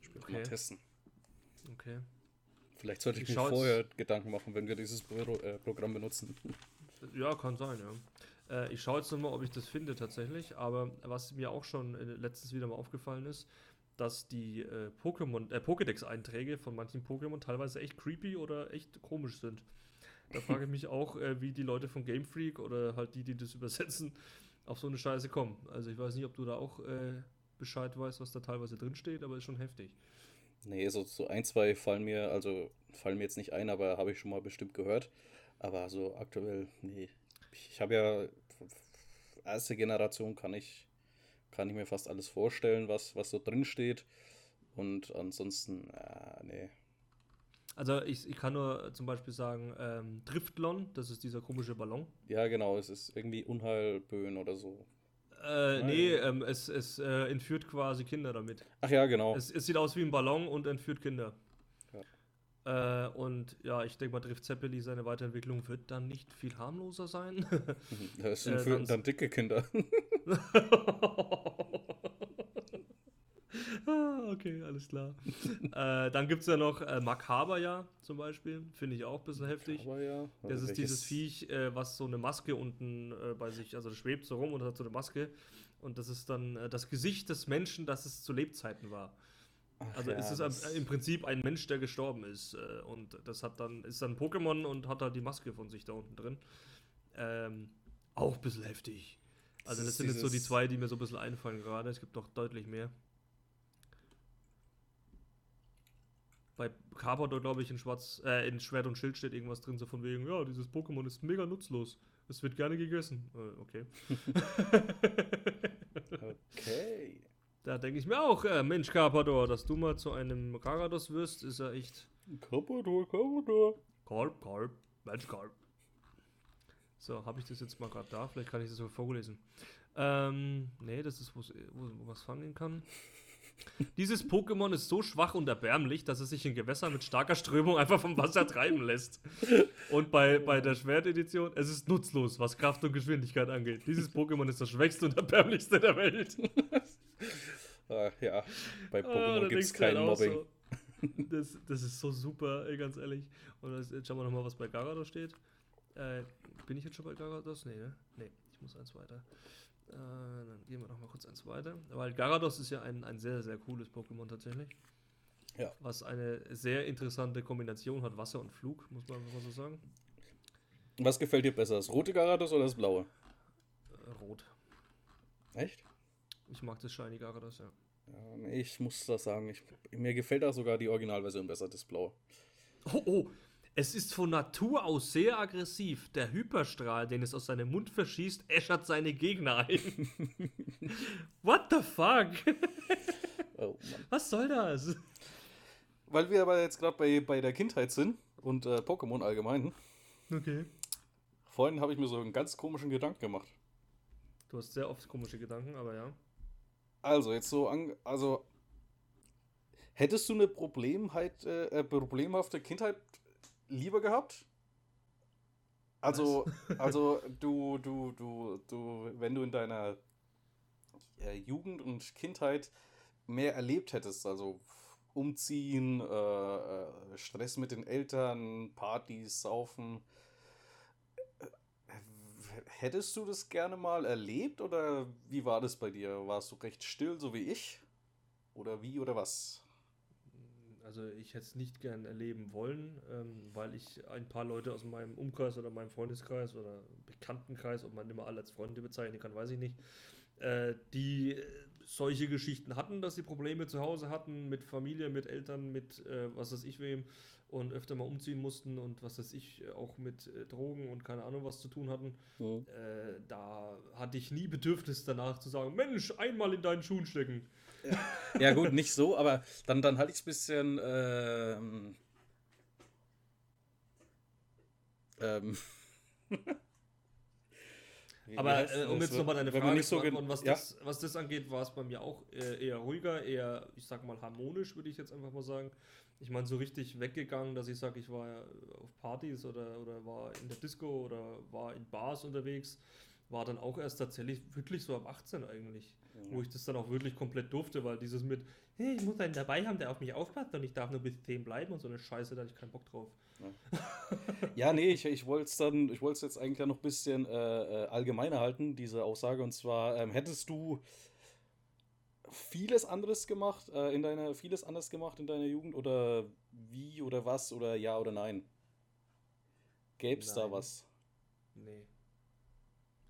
B: Ich will
A: Okay.
B: mal testen.
A: Okay.
B: Vielleicht sollte ich,
A: Ich
B: mir vorher Gedanken machen, wenn wir dieses Pro äh, Programm benutzen.
A: Ja, kann sein, ja. Äh, ich schaue jetzt nochmal, ob ich das finde tatsächlich, aber was mir auch schon äh, letztens wieder mal aufgefallen ist, dass die äh, Pokémon, äh, Pokédex-Einträge von manchen Pokémon teilweise echt creepy oder echt komisch sind. Da frage ich mich auch, äh, wie die Leute von Game Freak oder halt die, die das übersetzen, auf so eine Scheiße kommen. Also ich weiß nicht, ob du da auch äh, Bescheid weißt, was da teilweise drin steht, aber ist schon heftig.
B: Nee, so, so ein, zwei fallen mir, also fallen mir jetzt nicht ein, aber habe ich schon mal bestimmt gehört. Aber so aktuell, nee. Ich habe ja erste Generation kann ich, kann ich mir fast alles vorstellen, was, was so drin steht. Und ansonsten, äh, nee.
A: Also ich, ich kann nur zum Beispiel sagen, ähm, Driftlon, das ist dieser komische Ballon.
B: Ja, genau, es ist irgendwie Unheilböen oder so.
A: Äh,
B: Nein.
A: nee, ähm, es, es äh, entführt quasi Kinder damit.
B: Ach ja, genau.
A: Es, es sieht aus wie ein Ballon und entführt Kinder. Äh, und ja, ich denke mal, Drift Zeppeli, seine Weiterentwicklung wird dann nicht viel harmloser sein.
B: Das sind
A: äh, dann-
B: dann dicke Kinder.
A: Ah, okay, alles klar. äh, dann gibt es ja noch äh, Makaber ja zum Beispiel. Finde ich auch ein bisschen heftig.
B: Aber ja.
A: Das
B: also
A: ist dieses Viech, äh, was so eine Maske unten äh, bei sich, also das schwebt so rum und hat so eine Maske. Und das ist dann äh, das Gesicht des Menschen, das es zu Lebzeiten war.
B: Ach
A: Also
B: ja,
A: es ist
B: das-
A: am- im Prinzip ein Mensch, der gestorben ist. Äh, und das hat dann, ist dann ein Pokémon und hat halt die Maske von sich da unten drin. Ähm, auch ein bisschen heftig. Also
B: Das
A: das sind jetzt so die zwei, die mir so ein bisschen einfallen gerade. Es gibt noch deutlich mehr. Bei Carpador, glaube ich, in Schwarz, äh, in Schwert und Schild steht irgendwas drin, so von wegen, ja, dieses Pokémon ist mega nutzlos. Es wird gerne gegessen. Äh, okay.
B: Okay.
A: da denke ich mir auch, äh, Mensch, Carpador, dass du mal zu einem Garados wirst, ist ja echt
B: Carpador, Carpador.
A: Kalb, Kalb, Mensch, Kalb. So, habe ich das jetzt mal gerade da? Vielleicht kann ich das sogar vorlesen. Ähm, nee, das ist, wo, wo was fangen kann. Dieses Pokémon ist so schwach und erbärmlich, dass es sich in Gewässern mit starker Strömung einfach vom Wasser treiben lässt. Und bei, bei der Schwertedition, es ist nutzlos, was Kraft und Geschwindigkeit angeht. Dieses Pokémon ist das schwächste und erbärmlichste der Welt.
B: Ah, ja, bei
A: Ah,
B: Pokémon
A: da
B: gibt es
A: halt
B: kein
A: auch
B: Mobbing.
A: so, Das, das ist so super, ey, ganz ehrlich. Und das, jetzt schauen wir nochmal, was bei Garados steht. Äh, bin ich jetzt schon bei Garados? Nee, ne? Nee, ich muss eins weiter. Äh, dann gehen wir noch mal kurz eins weiter. Weil Garados ist ja ein, ein sehr, sehr cooles Pokémon tatsächlich.
B: Ja.
A: Was eine sehr interessante Kombination hat, Wasser und Flug, muss man mal so sagen.
B: Was gefällt dir besser, das rote Garados oder das blaue?
A: Äh, rot.
B: Echt?
A: Ich mag das Shiny Garados, ja.
B: Ich muss das sagen. Ich, mir gefällt da sogar die Originalversion besser, das blaue.
A: Oh, oh, es ist von Natur aus sehr aggressiv. Der Hyperstrahl, den es aus seinem Mund verschießt, äschert seine Gegner ein. What the fuck?
B: Oh.
A: Was soll das?
B: Weil wir aber jetzt gerade bei, bei der Kindheit sind und äh, Pokémon allgemein.
A: Okay.
B: Vorhin habe ich mir so einen ganz komischen Gedanken gemacht.
A: Du hast sehr oft komische Gedanken, aber ja.
B: Also, jetzt so an. Also. Hättest du eine Problemheit, äh, äh, problemhafte Kindheit lieber gehabt? Also, also du, du, du, du, wenn du in deiner äh, Jugend und Kindheit mehr erlebt hättest, also umziehen, äh, äh, Stress mit den Eltern, Partys, Saufen, äh, hättest du das gerne mal erlebt oder wie war das bei dir? Warst du recht still, so wie ich? Oder wie oder was?
A: Also ich hätte es nicht gern erleben wollen, ähm, weil ich ein paar Leute aus meinem Umkreis oder meinem Freundeskreis oder Bekanntenkreis, ob man immer alle als Freunde bezeichnen kann, weiß ich nicht, äh, die äh, solche Geschichten hatten, dass sie Probleme zu Hause hatten mit Familie, mit Eltern, mit äh, was weiß ich wem und öfter mal umziehen mussten und was weiß ich, auch mit äh, Drogen und keine Ahnung was zu tun hatten.
B: Hm.
A: Äh, da hatte ich nie Bedürfnis danach zu sagen, Mensch, einmal in deinen Schuhen stecken.
B: Ja, gut, nicht so, aber dann, dann hatte ich es ein bisschen. Ähm, ähm,
A: Aber äh, um jetzt nochmal deine Frage zu beantworten, was, ja. das, was das angeht, war es bei mir auch äh, eher ruhiger, eher, ich sag mal, harmonisch, würde ich jetzt einfach mal sagen. Ich meine, so richtig weggegangen, dass ich sage, ich war auf Partys oder, oder war in der Disco oder war in Bars unterwegs, war dann auch erst tatsächlich wirklich so ab 18 eigentlich, ja. wo ich das dann auch wirklich komplett durfte, weil dieses mit, hey, ich muss einen dabei haben, der auf mich aufpasst und ich darf nur bis 10 bleiben und so eine Scheiße, da hatte ich keinen Bock drauf.
B: Ja, ja nee, ich, ich wollte es dann, ich wollte es jetzt eigentlich ja noch ein bisschen äh, äh, allgemeiner halten, diese Aussage, und zwar ähm, hättest du vieles anderes gemacht, äh, in deiner, vieles anders gemacht in deiner Jugend oder wie oder was oder ja oder nein? Gäbe es da was?
A: Nee.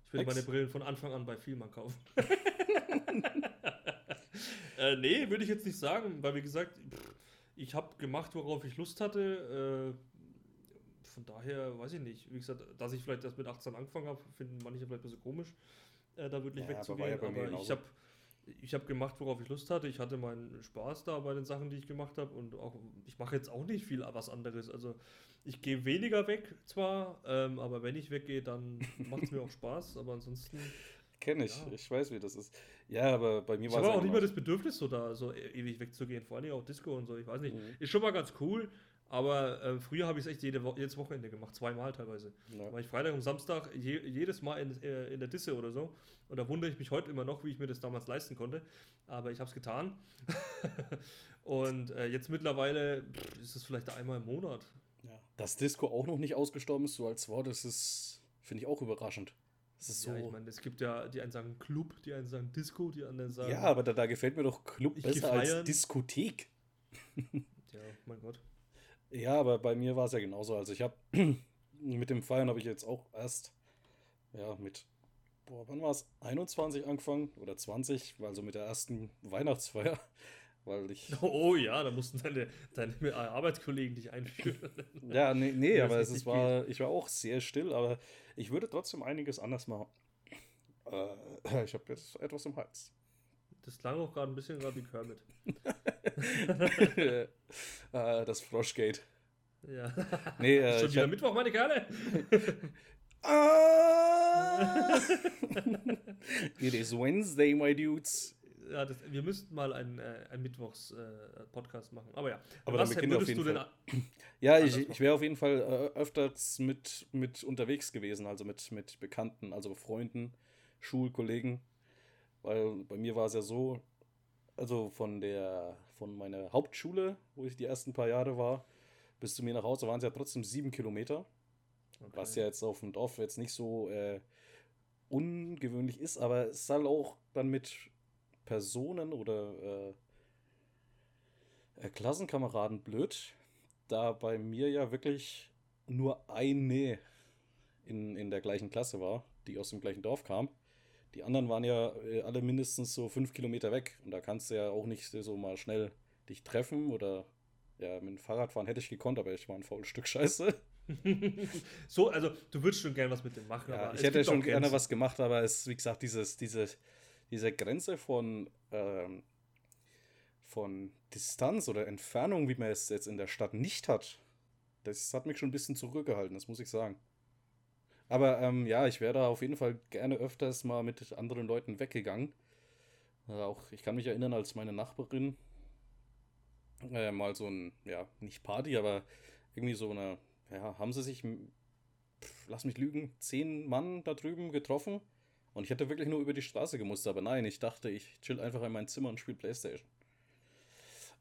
A: Ich würde meine Brillen von Anfang an bei Vielmann kaufen. äh, nee, würde ich jetzt nicht sagen, weil wie gesagt, ich habe gemacht, worauf ich Lust hatte. Äh, von daher weiß ich nicht. Wie gesagt, dass ich vielleicht erst mit 18 angefangen habe, finden manche vielleicht ein bisschen komisch, äh, da wirklich ja, wegzugehen. Aber, aber ich habe ich habe gemacht, worauf ich Lust hatte. Ich hatte meinen Spaß da bei den Sachen, die ich gemacht habe. Und auch, ich mache jetzt auch nicht viel was anderes. Also ich gehe weniger weg zwar, ähm, aber wenn ich weggehe, dann macht es mir auch Spaß. Aber ansonsten.
B: Kenne ich, ja. ich weiß, wie das ist. Ja, aber bei mir
A: war es. Ich habe auch nicht mehr das Bedürfnis, so da so e-, ewig wegzugehen. Vor allem auch Disco und so, ich weiß nicht. Mhm. Ist schon mal ganz cool, aber äh, früher habe ich es echt jede Wo jedes Wochenende gemacht, zweimal teilweise. Ja. War ich Freitag und Samstag je jedes Mal in, äh, in der Disse oder so. Und da wundere ich mich heute immer noch, wie ich mir das damals leisten konnte. Aber ich habe es getan. und äh, jetzt mittlerweile pff, ist es vielleicht einmal im Monat.
B: Ja. Dass Disco auch noch nicht ausgestorben ist, so als Wort, das ist, finde ich auch überraschend.
A: Das ist so. Ja, ich meine, es gibt ja, die einen sagen Club, die einen sagen Disco, die anderen sagen.
B: Ja, aber da, da gefällt mir doch Club besser als Diskothek.
A: ja, mein Gott.
B: Ja, aber bei mir war es ja genauso. Also ich habe mit dem Feiern habe ich jetzt auch erst ja mit boah, wann war es? 21 angefangen oder 20, also mit der ersten Weihnachtsfeier, weil ich
A: Oh ja, da mussten deine, deine Arbeitskollegen dich einführen.
B: ja, nee, nee aber es ist, war ich war auch sehr still, aber ich würde trotzdem einiges anders machen. Äh, ich habe jetzt etwas im Hals.
A: Das klang auch gerade ein bisschen gerade wie Kermit.
B: äh, das Froschgate.
A: Ja. Nee, äh, Schon wieder hab... Mittwoch, meine Kerle.
B: ah! It is Wednesday, my dudes.
A: Ja, das, wir müssten mal einen, äh, einen Mittwochs-Podcast äh, machen. Aber ja,
B: aber was würdest auf jeden du denn. Ja, ich, ich wäre auf jeden Fall äh, öfters mit, mit unterwegs gewesen, also mit, mit Bekannten, also Freunden, Schulkollegen. Weil bei mir war es ja so, also von der, von meiner Hauptschule, wo ich die ersten paar Jahre war, bis zu mir nach Hause waren es ja trotzdem sieben Kilometer. Okay. Was ja jetzt auf dem Dorf jetzt nicht so äh, ungewöhnlich ist, aber es halt auch dann mit Personen oder äh, äh, Klassenkameraden blöd, da bei mir ja wirklich nur eine in, in der gleichen Klasse war, die aus dem gleichen Dorf kam. Die anderen waren ja äh, alle mindestens so fünf Kilometer weg. Und da kannst du ja auch nicht so mal schnell dich treffen oder ja, mit dem Fahrradfahren hätte ich gekonnt, aber ich war ein faules Stück Scheiße.
A: so, also du würdest schon gerne was mit dem machen.
B: Ja, ich hätte schon gerne was gemacht, aber es ist, wie gesagt, dieses, diese, diese Grenze von, ähm, von Distanz oder Entfernung, wie man es jetzt in der Stadt nicht hat, das hat mich schon ein bisschen zurückgehalten, das muss ich sagen. Aber ähm, ja, ich wäre da auf jeden Fall gerne öfters mal mit anderen Leuten weggegangen. Äh, auch ich kann mich erinnern, als meine Nachbarin äh, mal so ein, ja, nicht Party, aber irgendwie so eine, ja, haben sie sich, pff, lass mich lügen, zehn Mann da drüben getroffen. Und ich hätte wirklich nur über die Straße gemusst, aber nein, ich dachte, ich chill einfach in mein Zimmer und spiele Playstation.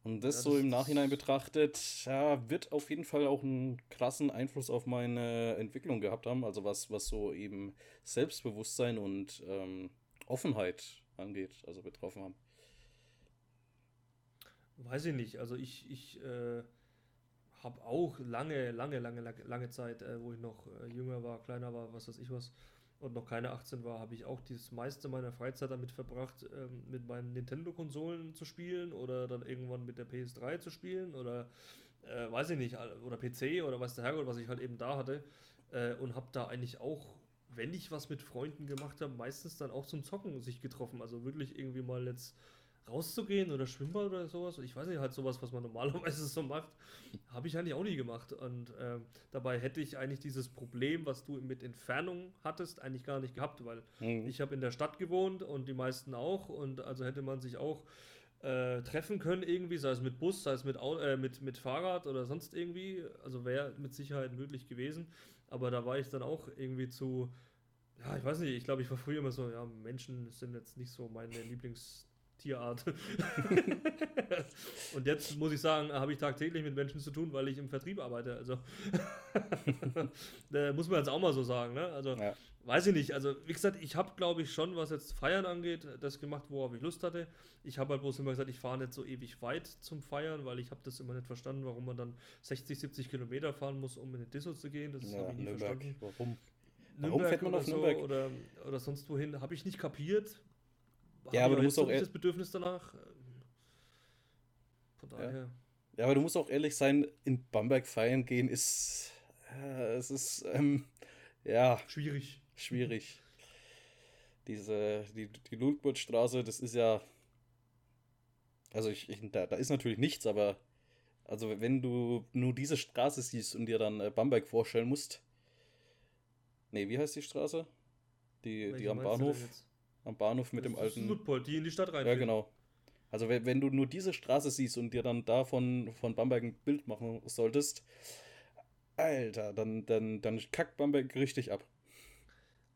B: Und das, ja, das so im Nachhinein betrachtet, ja, wird auf jeden Fall auch einen krassen Einfluss auf meine Entwicklung gehabt haben. Also was, was so eben Selbstbewusstsein und ähm, Offenheit angeht, also betroffen haben.
A: Weiß ich nicht. Also ich, ich äh, habe auch lange, lange, lange, lange Zeit, äh, wo ich noch äh, jünger war, kleiner war, was weiß ich was, und noch keine 18 war, habe ich auch das meiste meiner Freizeit damit verbracht, ähm, mit meinen Nintendo-Konsolen zu spielen oder dann irgendwann mit der PS3 zu spielen oder äh, weiß ich nicht, oder PC oder was der Herrgott, was ich halt eben da hatte. Äh, und habe da eigentlich auch, wenn ich was mit Freunden gemacht habe, meistens dann auch zum Zocken sich getroffen. Also wirklich irgendwie mal jetzt rauszugehen oder Schwimmbad oder sowas. Ich weiß nicht, halt sowas, was man normalerweise so macht, habe ich eigentlich auch nie gemacht. Und äh, dabei hätte ich eigentlich dieses Problem, was du mit Entfernung hattest, eigentlich gar nicht gehabt, weil mhm. ich habe in der Stadt gewohnt und die meisten auch. Und also hätte man sich auch äh, treffen können irgendwie, sei es mit Bus, sei es mit, äh, mit, mit Fahrrad oder sonst irgendwie. Also wäre mit Sicherheit möglich gewesen. Aber da war ich dann auch irgendwie zu, ja, ich weiß nicht, ich glaube, ich war früher immer so, ja, Menschen sind jetzt nicht so meine Lieblings- Tierart. und jetzt muss ich sagen, habe ich tagtäglich mit Menschen zu tun, weil ich im Vertrieb arbeite. Also muss man jetzt auch mal so sagen. Ne? Also ja. weiß ich nicht. Also wie gesagt, ich habe glaube ich schon, was jetzt Feiern angeht, das gemacht, worauf ich Lust hatte. Ich habe halt bloß immer gesagt, ich fahre nicht so ewig weit zum Feiern, weil ich habe das immer nicht verstanden, warum man dann 60, 70 Kilometer fahren muss, um in den Disso zu gehen. Das ja, habe ich nie Nürnberg. verstanden.
B: Warum?
A: Warum fährt man auf so Nürnberg? Oder, oder sonst wohin, habe ich nicht kapiert
B: ja, aber du musst auch
A: das Bedürfnis danach. Von daher.
B: Ja. ja. aber du musst auch ehrlich sein, in Bamberg feiern gehen ist. Äh, es ist. Ähm, ja.
A: Schwierig.
B: Schwierig. Diese, die, die Ludwigstraße, das ist ja. Also ich, ich, da, da ist natürlich nichts, aber also wenn du nur diese Straße siehst und dir dann äh, Bamberg vorstellen musst. Nee, wie heißt die Straße? Die, die am Bahnhof am Bahnhof mit das dem alten.
A: Ludpol, die in die Stadt rein.
B: Ja, genau. Also wenn, wenn du nur diese Straße siehst und dir dann davon von Bamberg ein Bild machen solltest, Alter, dann, dann, dann kackt Bamberg richtig ab.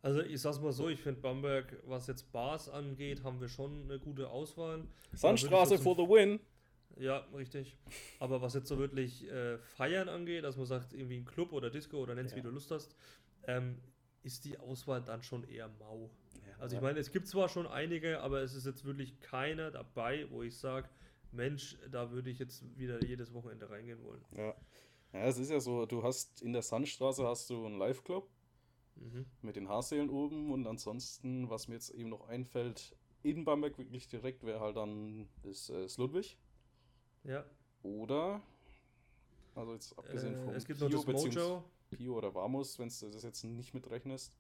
A: Also ich sag's mal so, ich finde Bamberg, was jetzt Bars angeht, haben wir schon eine gute Auswahl.
B: Sandstraße for the win.
A: Ja, richtig. Aber was jetzt so wirklich äh, Feiern angeht, dass man sagt, irgendwie ein Club oder Disco oder nenn's ja. wie du Lust hast, ähm, ist die Auswahl dann schon eher mau. Also ich meine, es gibt zwar schon einige, aber es ist jetzt wirklich keiner dabei, wo ich sage, Mensch, da würde ich jetzt wieder jedes Wochenende reingehen wollen.
B: Ja. Ja, es ist ja so, du hast in der Sandstraße hast du einen Live-Club mhm. mit den Haarsälen oben und ansonsten, was mir jetzt eben noch einfällt, in Bamberg wirklich direkt wäre halt dann das äh, Sludwig.
A: Ja.
B: Oder, also jetzt abgesehen
A: äh,
B: vom
A: es gibt Pio, noch das Mojo.
B: Pio oder Vamos, wenn du das jetzt nicht mitrechnest.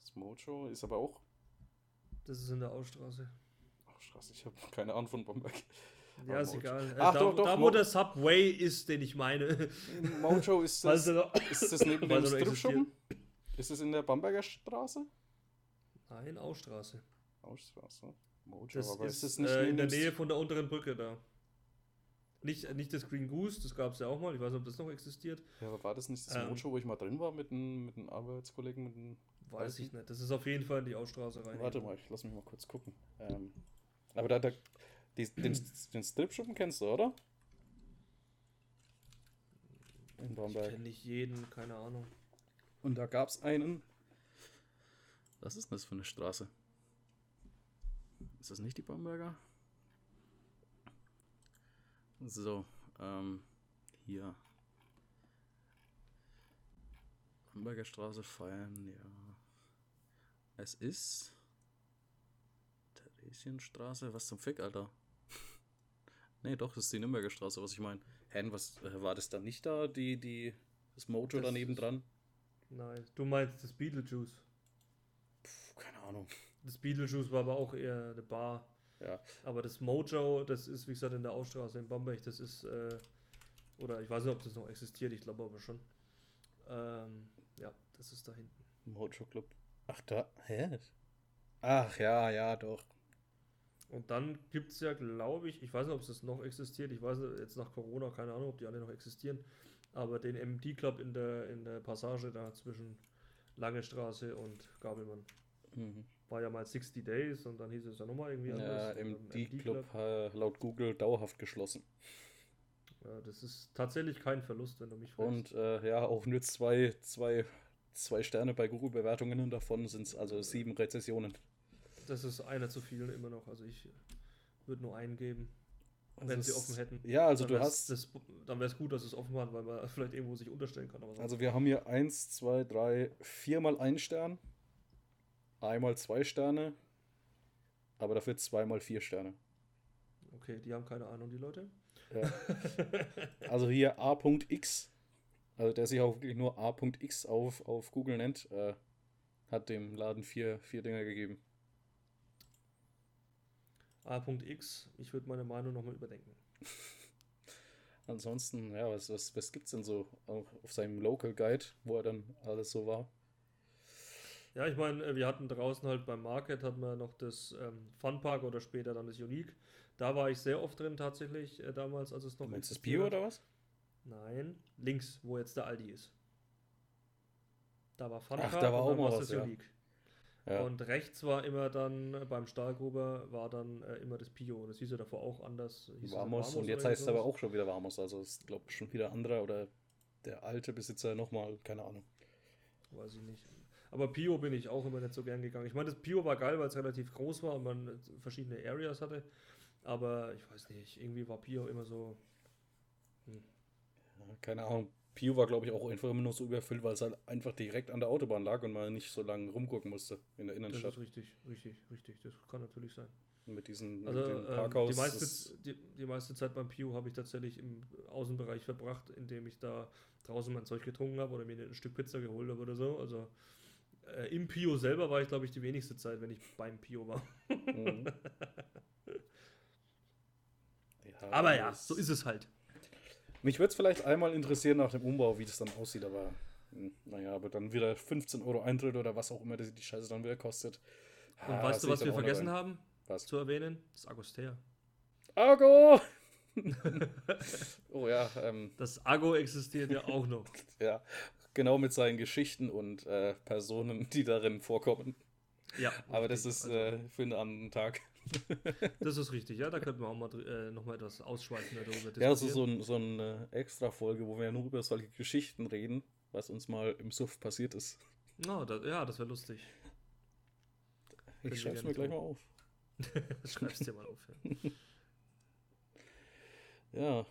B: Das Mojo ist aber auch
A: das ist in der Ausstraße.
B: Ausstraße, ich habe keine Ahnung von Bamberg.
A: Ja, ist egal. Äh,
B: Ach, da, doch, doch,
A: da wo der Subway ist, den ich meine.
B: Mojo ist das, ist das neben dem Stripschuppen? Ist es in der Bamberger Straße?
A: Nein, Ausstraße.
B: Ausstraße.
A: Mojo, das aber ist, ist nicht äh, in der Nähe von der unteren Brücke da. Nicht, nicht das Green Goose, das gab es ja auch mal. Ich weiß nicht, ob das noch existiert.
B: Ja, aber war das nicht das ähm, Mojo, wo ich mal drin war mit einem mit Arbeitskollegen, mit einem
A: Weiß ich nicht. Das ist auf jeden Fall in die Ausstraße rein.
B: Warte mal, ich lass mich mal kurz gucken. Ähm, aber da, da die, den, den Stripschuppen kennst du, oder?
A: In Bamberg. Ich kenne nicht jeden, keine Ahnung.
B: Und da gab es einen. Was ist denn das für eine Straße? Ist das nicht die Bamberger? So, ähm, hier. Bamberger Straße feiern, ja. Es ist Theresienstraße. Was zum Fick, Alter? nee, doch, das ist die Nürnberger Straße, was ich meine. Hä, was äh, war das dann nicht da, die, die, das Mojo das daneben dran?
A: Nein, du meinst das Beetlejuice.
B: Puh, keine Ahnung.
A: Das Beetlejuice war aber auch eher eine Bar.
B: Ja.
A: Aber das Mojo, das ist wie gesagt in der Ausstraße in Bamberg, das ist, äh, oder ich weiß nicht, ob das noch existiert, ich glaube aber schon. Ähm, ja, das ist da hinten.
B: Mojo Club. Ach, da, hä? Ach ja, ja, doch.
A: Und dann gibt es ja, glaube ich, ich weiß nicht, ob es das noch existiert, ich weiß jetzt nach Corona, keine Ahnung, ob die alle noch existieren, aber den MD Club in der, in der Passage da zwischen Lange Straße und Gabelmann. Mhm. War ja mal 60 Days und dann hieß es ja nochmal irgendwie
B: anders. Ja, MD, MD laut Google dauerhaft geschlossen.
A: Ja, das ist tatsächlich kein Verlust, wenn du mich
B: fragst. Und äh, ja, auch nur zwei, zwei zwei Sterne bei Google-Bewertungen und davon sind es also sieben Rezessionen.
A: Das ist einer zu viel immer noch. Also ich würde nur einen geben, also wenn sie offen hätten.
B: Ja, also du hast.
A: Das, dann wäre es gut, dass es offen war, weil man vielleicht irgendwo sich unterstellen kann.
B: also wir haben hier eins, zwei, drei, viermal ein Stern, einmal zwei Sterne, aber dafür zweimal vier Sterne.
A: Okay, die haben keine Ahnung, die Leute.
B: Ja. Also hier A.X also der sich auch wirklich nur A.X auf, auf Google nennt, äh, hat dem Laden vier, vier Dinger gegeben.
A: A.X. Ich würde meine Meinung nochmal überdenken.
B: Ansonsten, ja, was, was, was es denn so auf seinem Local Guide, wo er dann alles so war?
A: Ja, ich meine, äh, wir hatten draußen halt beim Market hatten wir noch das ähm, Funpark oder später dann das Unique. Da war ich sehr oft drin tatsächlich äh, damals, als es noch.
B: Meinst du das Bio oder was?
A: Nein, links, wo jetzt der Aldi ist. Da war Funpark
B: Ach, da war auch mal was,
A: das
B: ja.
A: Unique.
B: Ja.
A: Und rechts war immer dann äh, beim Stahlgruber war dann äh, immer das Pio. Das hieß ja davor auch anders. Hieß
B: Vamos, und jetzt heißt es aber auch schon wieder Vamos. Also ist, glaube schon wieder anderer oder der alte Besitzer nochmal, keine Ahnung.
A: Weiß ich nicht. Aber Pio bin ich auch immer nicht so gern gegangen. Ich meine, das Pio war geil, weil es relativ groß war und man verschiedene Areas hatte. Aber ich weiß nicht, irgendwie war Pio immer so.
B: Ja, keine Ahnung. Pio war, glaube ich, auch einfach immer nur so überfüllt, weil es halt einfach direkt an der Autobahn lag und man nicht so lange rumgucken musste in der
A: Das
B: Innenstadt.
A: ist richtig, richtig, richtig. Das kann natürlich sein.
B: Mit diesen
A: Also
B: mit
A: ähm, die,
B: Parkhaus. das-
A: meiste, die, die meiste Zeit beim Pio habe ich tatsächlich im Außenbereich verbracht, indem ich da draußen mein Zeug getrunken habe oder mir ein Stück Pizza geholt habe oder so. Also äh, im Pio selber war ich, glaube ich, die wenigste Zeit, wenn ich beim Pio war.
B: Mhm. Ja,
A: Aber ja, so ist es halt.
B: Mich würde es vielleicht einmal interessieren nach dem Umbau, wie das dann aussieht, aber hm, naja, aber dann wieder 15 Euro Eintritt oder was auch immer die die Scheiße dann wieder kostet.
A: Und
B: Ah,
A: weißt du, was wir vergessen haben
B: Was?
A: zu erwähnen? Das Agostea.
B: Argo! oh ja, ähm,
A: Das Ago existiert ja auch noch.
B: ja, genau mit seinen Geschichten und äh, Personen, die darin vorkommen.
A: Ja,
B: Aber das
A: richtig.
B: ist
A: Also,
B: äh, für einen anderen Tag.
A: das ist richtig, ja, da könnten wir auch mal äh, noch mal etwas ausschweifender darüber
B: Ja, also so,
A: diskutieren.
B: ein, so eine Extra-Folge, wo wir nur über solche Geschichten reden, was uns mal im Suff passiert ist.
A: Ja, da, ja, das wäre lustig. wir
B: Ich schreib's mir gleich mal auf.
A: Schreib's dir mal auf. Ja.
B: Ja.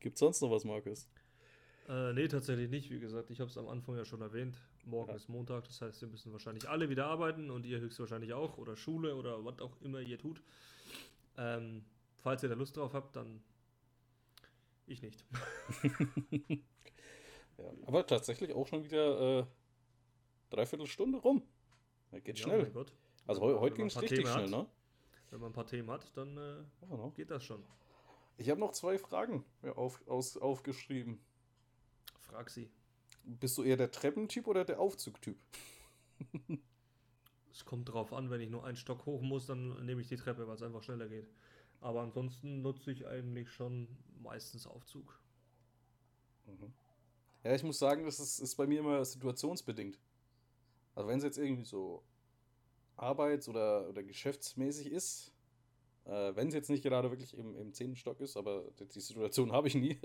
B: Gibt sonst noch was, Markus?
A: Äh, nee, tatsächlich nicht. Wie gesagt, ich habe es am Anfang ja schon erwähnt. Morgen
B: Ja.
A: ist Montag, das heißt, wir müssen wahrscheinlich alle wieder arbeiten und ihr höchstwahrscheinlich auch oder Schule oder was auch immer ihr tut. Ähm, falls ihr da Lust drauf habt, dann ich nicht.
B: Ja. Aber tatsächlich auch schon wieder äh, dreiviertel Stunde rum. Das geht
A: Ja,
B: schnell.
A: mein Gott.
B: also
A: man-
B: heute ging es richtig
A: Themen
B: schnell,
A: hat,
B: ne?
A: Wenn man ein paar Themen hat, dann äh,
B: ne?
A: geht das schon.
B: Ich habe noch zwei Fragen auf, aus, aufgeschrieben.
A: Frag sie.
B: Bist du eher der Treppentyp oder der Aufzugtyp?
A: Es kommt drauf an, wenn ich nur einen Stock hoch muss, dann nehme ich die Treppe, weil es einfach schneller geht. Aber ansonsten nutze ich eigentlich schon meistens Aufzug.
B: Mhm. Ja, ich muss sagen, das ist, ist bei mir immer situationsbedingt. Also wenn es jetzt irgendwie so arbeits- oder, oder geschäftsmäßig ist, äh, wenn es jetzt nicht gerade wirklich im, im zehnten Stock ist, aber die, die Situation habe ich nie,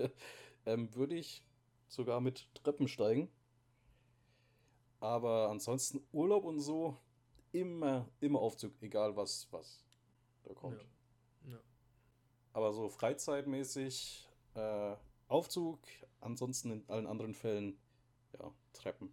B: ähm, würde ich sogar mit Treppen steigen. Aber ansonsten Urlaub und so, immer, immer Aufzug, egal was, was da kommt.
A: Ja. Ja.
B: Aber so freizeitmäßig äh, Aufzug, ansonsten in allen anderen Fällen ja, Treppen.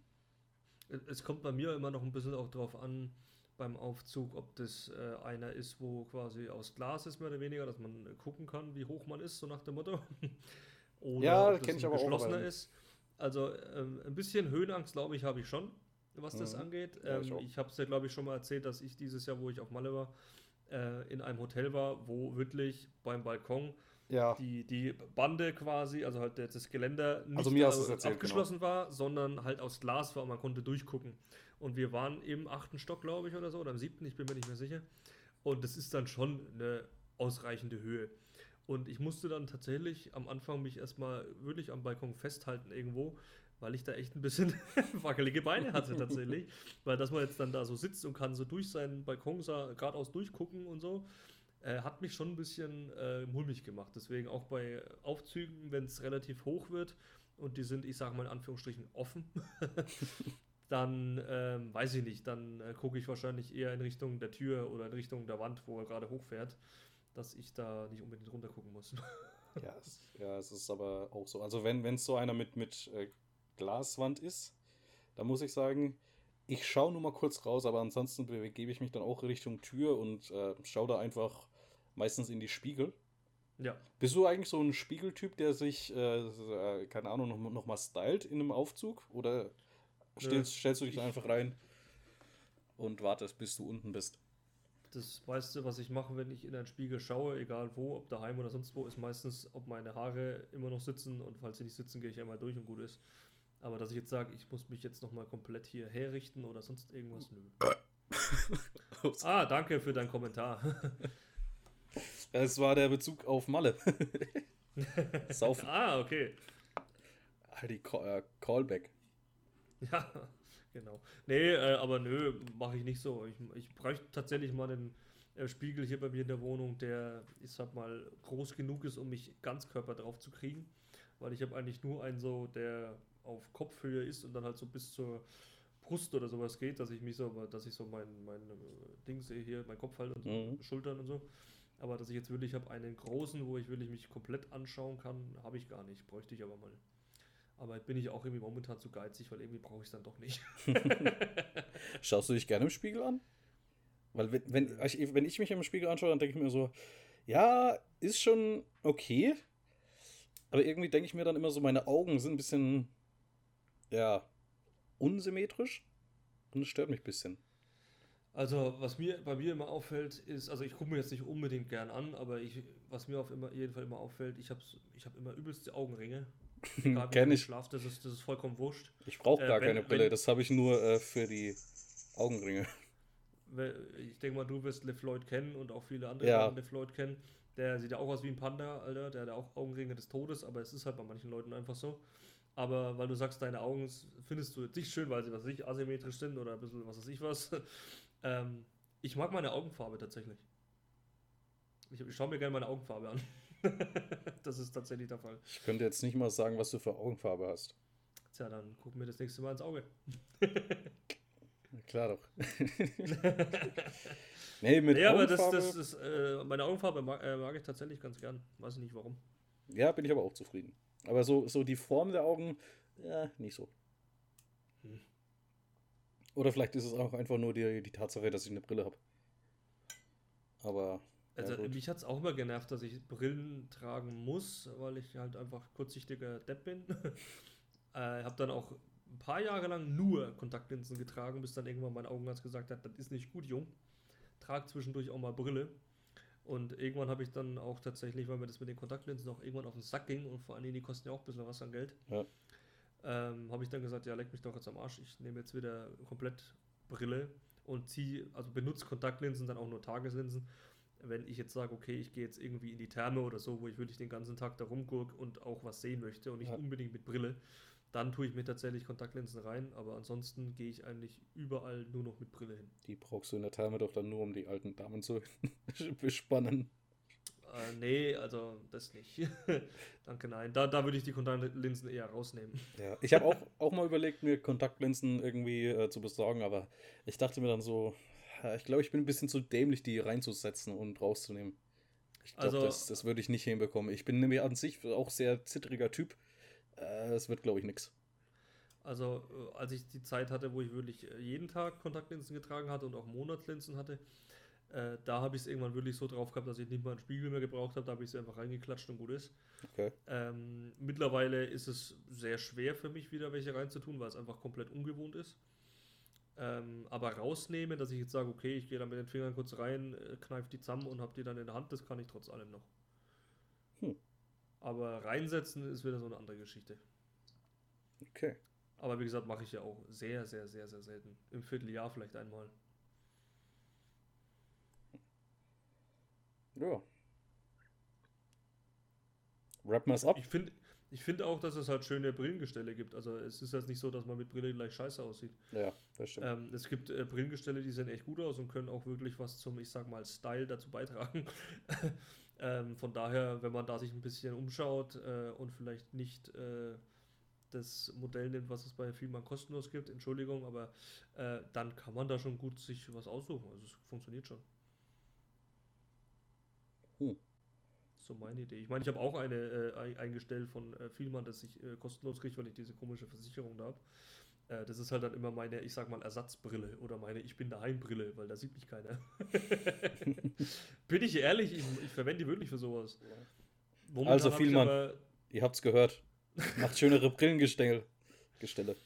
A: Es kommt bei mir immer noch ein bisschen auch drauf an, beim Aufzug, ob das äh, einer ist, wo quasi aus Glas ist, mehr oder weniger, dass man gucken kann, wie hoch man ist, so nach dem Motto. oder
B: Ja,
A: ob das
B: ich aber auch,
A: geschlossener
B: aber-
A: ist. Also ähm, ein bisschen Höhenangst, glaube ich, habe ich schon, was das
B: Mhm.
A: angeht.
B: Ja,
A: Ähm,
B: ich auch.
A: ich habe es ja, glaube ich, schon mal erzählt, dass ich dieses Jahr, wo ich auf Malle war, äh, in einem Hotel war, wo wirklich beim Balkon
B: Ja.
A: die, die Bande quasi, also halt das Geländer nicht
B: Also mir hast
A: äh,
B: erzählt,
A: abgeschlossen war, sondern halt aus Glas war und man konnte durchgucken. Und wir waren im achten Stock, glaube ich, oder so, oder im siebten, ich bin mir nicht mehr sicher. Und das ist dann schon eine ausreichende Höhe. Und ich musste dann tatsächlich am Anfang mich erstmal wirklich am Balkon festhalten irgendwo, weil ich da echt ein bisschen wackelige Beine hatte tatsächlich. Weil dass man jetzt dann da so sitzt und kann so durch seinen Balkon geradeaus durchgucken und so, äh, hat mich schon ein bisschen äh, mulmig gemacht. Deswegen auch bei Aufzügen, wenn es relativ hoch wird und die sind, ich sage mal in Anführungsstrichen, offen, dann ähm, weiß ich nicht, dann äh, gucke ich wahrscheinlich eher in Richtung der Tür oder in Richtung der Wand, wo er gerade hochfährt, dass ich da nicht unbedingt runter gucken muss.
B: Ja, es, ja, es ist aber auch so. Also wenn es so einer mit, mit äh, Glaswand ist, dann muss ich sagen, ich schaue nur mal kurz raus, aber ansonsten begebe ich mich dann auch Richtung Tür und äh, schaue da einfach meistens in die Spiegel.
A: ja,
B: Bist du eigentlich so ein Spiegeltyp, der sich, äh, äh, keine Ahnung, noch, noch mal stylt in einem Aufzug? Oder stellst, stellst du dich einfach rein und wartest, bis du unten bist?
A: Das meiste, was ich mache, wenn ich in einen Spiegel schaue, egal wo, ob daheim oder sonst wo, ist meistens, ob meine Haare immer noch sitzen und falls sie nicht sitzen, gehe ich einmal durch und gut ist. Aber dass ich jetzt sage, ich muss mich jetzt nochmal komplett hier herrichten oder sonst irgendwas, nö. ah, danke für deinen Kommentar.
B: Es war der Bezug auf Malle.
A: Saufen. ah, okay.
B: Die Call, äh, Callback.
A: Ja, genau. Nee, äh, aber nö, mache ich nicht so. Ich, ich bräuchte tatsächlich mal einen äh, Spiegel hier bei mir in der Wohnung, der, ich sag mal, groß genug ist, um mich ganz Körper drauf zu kriegen. Weil ich habe eigentlich nur einen so, der auf Kopfhöhe ist und dann halt so bis zur Brust oder sowas geht, dass ich mich so, dass ich so mein, mein äh, Ding sehe hier, mein Kopf halt und so, mhm. Schultern und so. Aber dass ich jetzt wirklich habe einen großen, wo ich wirklich mich komplett anschauen kann, habe ich gar nicht. Bräuchte ich aber mal. Aber bin ich auch irgendwie momentan zu geizig, weil irgendwie brauche ich es dann doch nicht.
B: Schaust du dich gerne im Spiegel an? Weil wenn, wenn, ich, wenn ich mich im Spiegel anschaue, dann denke ich mir so, ja, ist schon okay. Aber irgendwie denke ich mir dann immer so, meine Augen sind ein bisschen, ja, unsymmetrisch. Und es stört mich ein bisschen.
A: Also, was mir bei mir immer auffällt, ist, also ich gucke mir jetzt nicht unbedingt gern an, aber ich, was mir auf immer, jeden Fall immer auffällt, ich habe ich hab immer übelste Augenringe.
B: Kenn ich.
A: Schlaf, das ist, das ist vollkommen wurscht.
B: Ich brauche gar äh, wenn, keine Brille, wenn, das habe ich nur äh, für die Augenringe.
A: Ich denke mal, du wirst LeFloid kennen und auch viele andere
B: ja.
A: LeFloid kennen. Der sieht ja auch aus wie ein Panda, Alter. Der hat auch Augenringe des Todes, aber es ist halt bei manchen Leuten einfach so. Aber weil du sagst, deine Augen findest du jetzt nicht schön, weil sie, was weiß ich, asymmetrisch sind oder ein bisschen was weiß ich was. Ähm, ich mag meine Augenfarbe tatsächlich. Ich, ich schaue mir gerne meine Augenfarbe an. das ist tatsächlich der Fall.
B: Ich könnte jetzt nicht mal sagen, was du für Augenfarbe hast.
A: Tja, dann gucken wir das nächste Mal ins Auge.
B: Klar doch.
A: nee, mit ja, aber das, das ist, äh, meine Augenfarbe mag, äh, mag, ich tatsächlich ganz gern. Weiß ich nicht warum.
B: Ja, bin ich aber auch zufrieden. Aber so, so die Form der Augen, ja, nicht so. Oder vielleicht ist es auch einfach nur die, die Tatsache, dass ich eine Brille habe. Aber.
A: Also ja, mich hat es auch immer genervt, dass ich Brillen tragen muss, weil ich halt einfach kurzsichtiger Depp bin. äh, habe dann auch ein paar Jahre lang nur Kontaktlinsen getragen, bis dann irgendwann mein Augenarzt gesagt hat, das ist nicht gut, Jung. Trag zwischendurch auch mal Brille. Und irgendwann habe ich dann auch tatsächlich, weil mir das mit den Kontaktlinsen auch irgendwann auf den Sack ging und vor allen Dingen, die kosten ja auch ein bisschen was an Geld. Ja ähm, habe ich dann gesagt, ja, leck mich doch jetzt am Arsch, ich nehme jetzt wieder komplett Brille und ziehe, also benutze Kontaktlinsen, dann auch nur Tageslinsen. Wenn ich jetzt sage, okay, ich gehe jetzt irgendwie in die Therme oder so, wo ich wirklich den ganzen Tag da rumgucke und auch was sehen möchte und nicht ja. unbedingt mit Brille, dann tue ich mir tatsächlich Kontaktlinsen rein, aber ansonsten gehe ich eigentlich überall nur noch mit Brille hin.
B: Die brauchst du in der Therme doch dann nur, um die alten Damen zu bespannen.
A: Äh, nee, also das nicht. Danke, nein. Da, da würde ich die Kontaktlinsen eher rausnehmen.
B: Ja, ich habe auch, auch mal überlegt, mir Kontaktlinsen irgendwie äh, zu besorgen, aber ich dachte mir dann so, ich glaube, ich bin ein bisschen zu dämlich, die reinzusetzen und rauszunehmen. Ich glaube, also, das, das würde ich nicht hinbekommen. Ich bin nämlich an sich auch sehr zittriger Typ. Äh, es wird, glaube ich, nichts.
A: Also, äh, als ich die Zeit hatte, wo ich wirklich äh, jeden Tag Kontaktlinsen getragen hatte und auch Monatslinsen hatte, äh, da habe ich es irgendwann wirklich so drauf gehabt, dass ich nicht mal einen Spiegel mehr gebraucht habe. Da habe ich es einfach reingeklatscht und gut ist. Okay. Ähm, mittlerweile ist es sehr schwer für mich, wieder welche reinzutun, weil es einfach komplett ungewohnt ist. Ähm, aber rausnehmen, dass ich jetzt sage, okay, ich gehe da mit den Fingern kurz rein, äh, kneife die zusammen und habe die dann in der Hand, das kann ich trotz allem noch. Hm. Aber reinsetzen ist wieder so eine andere Geschichte.
B: Okay.
A: Aber wie gesagt, mache ich ja auch sehr, sehr, sehr, sehr selten. Im Vierteljahr vielleicht einmal.
B: Ja. Wir es ab.
A: Ich finde ich find auch, dass es halt schöne Brillengestelle gibt. Also es ist jetzt nicht so, dass man mit Brille gleich scheiße aussieht.
B: Ja, das stimmt.
A: Ähm, es gibt äh, Brillengestelle, die sehen echt gut aus und können auch wirklich was zum, ich sag mal, Style dazu beitragen. ähm, von daher, wenn man da sich ein bisschen umschaut äh, und vielleicht nicht äh, das Modell nimmt, was es bei Vielmann kostenlos gibt, Entschuldigung, aber äh, dann kann man da schon gut sich was aussuchen. Also es funktioniert schon. Hm. So meine Idee. Ich meine, ich habe auch eine äh, eingestellt von äh, Vielmann, dass ich äh, kostenlos kriege, weil ich diese komische Versicherung da habe. Äh, das ist halt dann immer meine, ich sag mal, Ersatzbrille oder meine Ich bin daheim Brille, weil da sieht mich keiner. bin ich ehrlich, ich, ich, verwende die wirklich für sowas.
B: Momentan also Vielmann, ihr habt's gehört. Macht schönere Brillengestelle. Gestelle.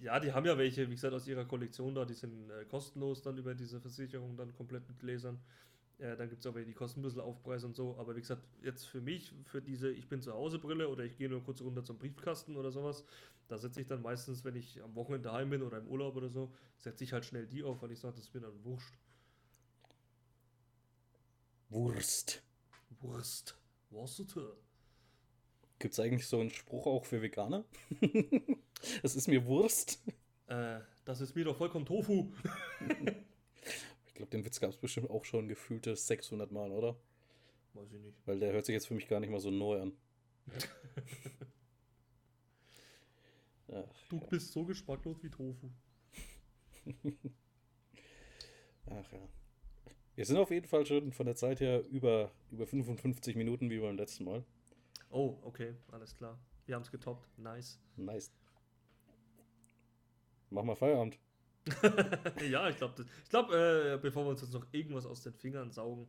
A: Ja, die haben ja welche, wie gesagt, aus ihrer Kollektion da, die sind äh, kostenlos dann über diese Versicherung dann komplett mit Gläsern. Äh, dann gibt es welche, die kosten ein bisschen Aufpreis und so. Aber wie gesagt, jetzt für mich, für diese Ich bin zu Hause Brille oder ich gehe nur kurz runter zum Briefkasten oder sowas, da setze ich dann meistens, wenn ich am Wochenende daheim bin oder im Urlaub oder so, setze ich halt schnell die auf, weil ich sage, das ist mir dann wurscht.
B: Wurst.
A: Wurst. Wurst.
B: Gibt es eigentlich so einen Spruch auch für Veganer? Es ist mir Wurst.
A: Äh, das ist mir doch vollkommen Tofu.
B: ich glaube, den Witz gab es bestimmt auch schon gefühlte 600 Mal, oder?
A: Weiß ich nicht.
B: Weil der hört sich jetzt für mich gar nicht mal so neu an.
A: Ach, du ja. bist so geschmacklos wie Tofu.
B: Ach ja. Wir sind auf jeden Fall schon von der Zeit her über, über 55 Minuten wie beim letzten Mal.
A: Oh, okay, alles klar. Wir haben es getoppt. Nice.
B: Nice. Mach mal Feierabend.
A: ja, ich glaube, ich glaub, äh, bevor wir uns jetzt noch irgendwas aus den Fingern saugen,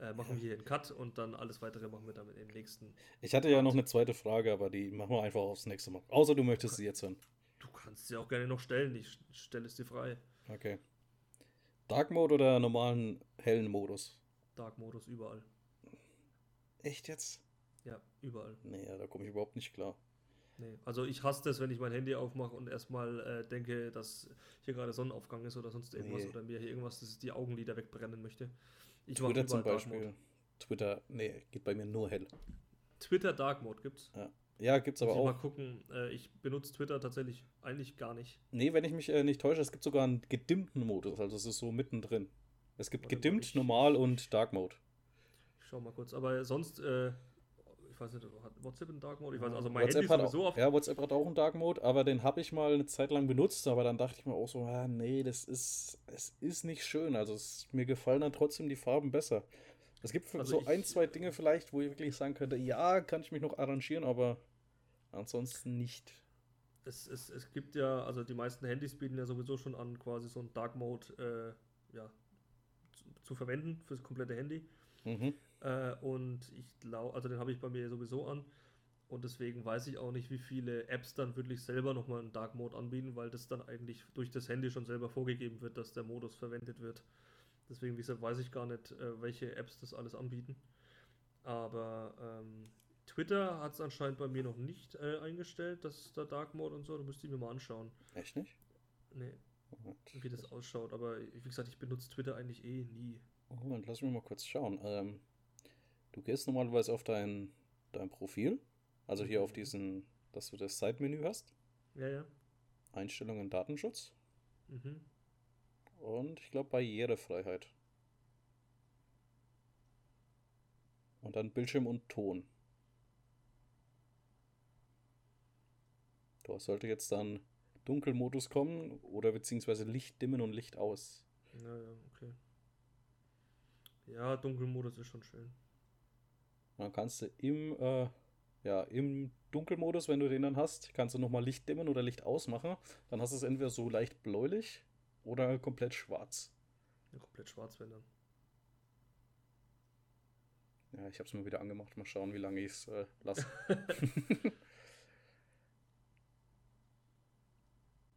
A: äh, machen wir hier einen Cut und dann alles weitere machen wir dann im nächsten.
B: Ich hatte ja noch eine zweite Frage, aber die machen wir einfach aufs nächste Mal. Außer du möchtest sie jetzt hören.
A: Du kannst sie auch gerne noch stellen, ich stelle es dir frei.
B: Okay. Dark Mode oder normalen hellen Modus?
A: Dark Modus überall.
B: Echt jetzt?
A: Ja, überall.
B: Nee, da komme ich überhaupt nicht klar.
A: Nee, also ich hasse das, wenn ich mein Handy aufmache und erstmal äh, denke, dass hier gerade Sonnenaufgang ist oder sonst irgendwas nee. oder mir hier irgendwas, das die Augenlider wegbrennen möchte.
B: Ich Twitter zum Beispiel. Twitter, nee, geht bei mir nur hell.
A: Twitter Dark Mode gibt's.
B: Ja, ja gibt's aber
A: Muss
B: auch.
A: mal gucken, äh, ich benutze Twitter tatsächlich eigentlich gar nicht.
B: Nee, wenn ich mich äh, nicht täusche, es gibt sogar einen gedimmten Modus, also es ist so mittendrin. Es gibt Warte, gedimmt, normal und Dark Mode.
A: Ich schau mal kurz, aber sonst äh, ich weiß nicht, hat WhatsApp einen Dark Mode? Ich weiß,
B: also mein WhatsApp
A: Handy
B: hat sowieso auch, Ja, WhatsApp hat auch einen Dark Mode, aber den habe ich mal eine Zeit lang benutzt, aber dann dachte ich mir auch so, ah, nee, das ist, es ist nicht schön. Also es, mir gefallen dann trotzdem die Farben besser. Es gibt also so ein, zwei Dinge vielleicht, wo ich wirklich sagen könnte, ja, kann ich mich noch arrangieren, aber ansonsten nicht.
A: Es, es, es gibt ja, also die meisten Handys bieten ja sowieso schon an, quasi so einen Dark Mode äh, ja, zu, zu verwenden fürs komplette Handy. Mhm. Äh, und ich glaube, also den habe ich bei mir sowieso an. Und deswegen weiß ich auch nicht, wie viele Apps dann wirklich selber nochmal einen Dark Mode anbieten, weil das dann eigentlich durch das Handy schon selber vorgegeben wird, dass der Modus verwendet wird. Deswegen, wie gesagt, weiß ich gar nicht, äh, welche Apps das alles anbieten. Aber ähm, Twitter hat es anscheinend bei mir noch nicht äh, eingestellt, dass da Dark Mode und so. Da müsste ich mir mal anschauen.
B: Echt nicht?
A: Nee. Wie das ausschaut. Aber wie gesagt, ich benutze Twitter eigentlich eh nie.
B: Moment, lass mich mal kurz schauen. Ähm, du gehst normalerweise auf dein, dein Profil, also hier auf mhm. diesen, dass du das Side-Menü hast.
A: Ja, ja.
B: Einstellungen Datenschutz.
A: Mhm.
B: Und ich glaube Barrierefreiheit. Und dann Bildschirm und Ton. Da sollte jetzt dann Dunkelmodus kommen oder beziehungsweise Licht dimmen und Licht aus.
A: Ja, ja, okay. Ja, Dunkelmodus ist schon schön.
B: Dann kannst du im, äh, ja, im Dunkelmodus, wenn du den dann hast, kannst du nochmal Licht dimmen oder Licht ausmachen. Dann hast du es entweder so leicht bläulich oder komplett schwarz.
A: Ja, komplett schwarz, wenn dann.
B: Ja, ich habe es mal wieder angemacht. Mal schauen, wie lange ich es äh, lasse.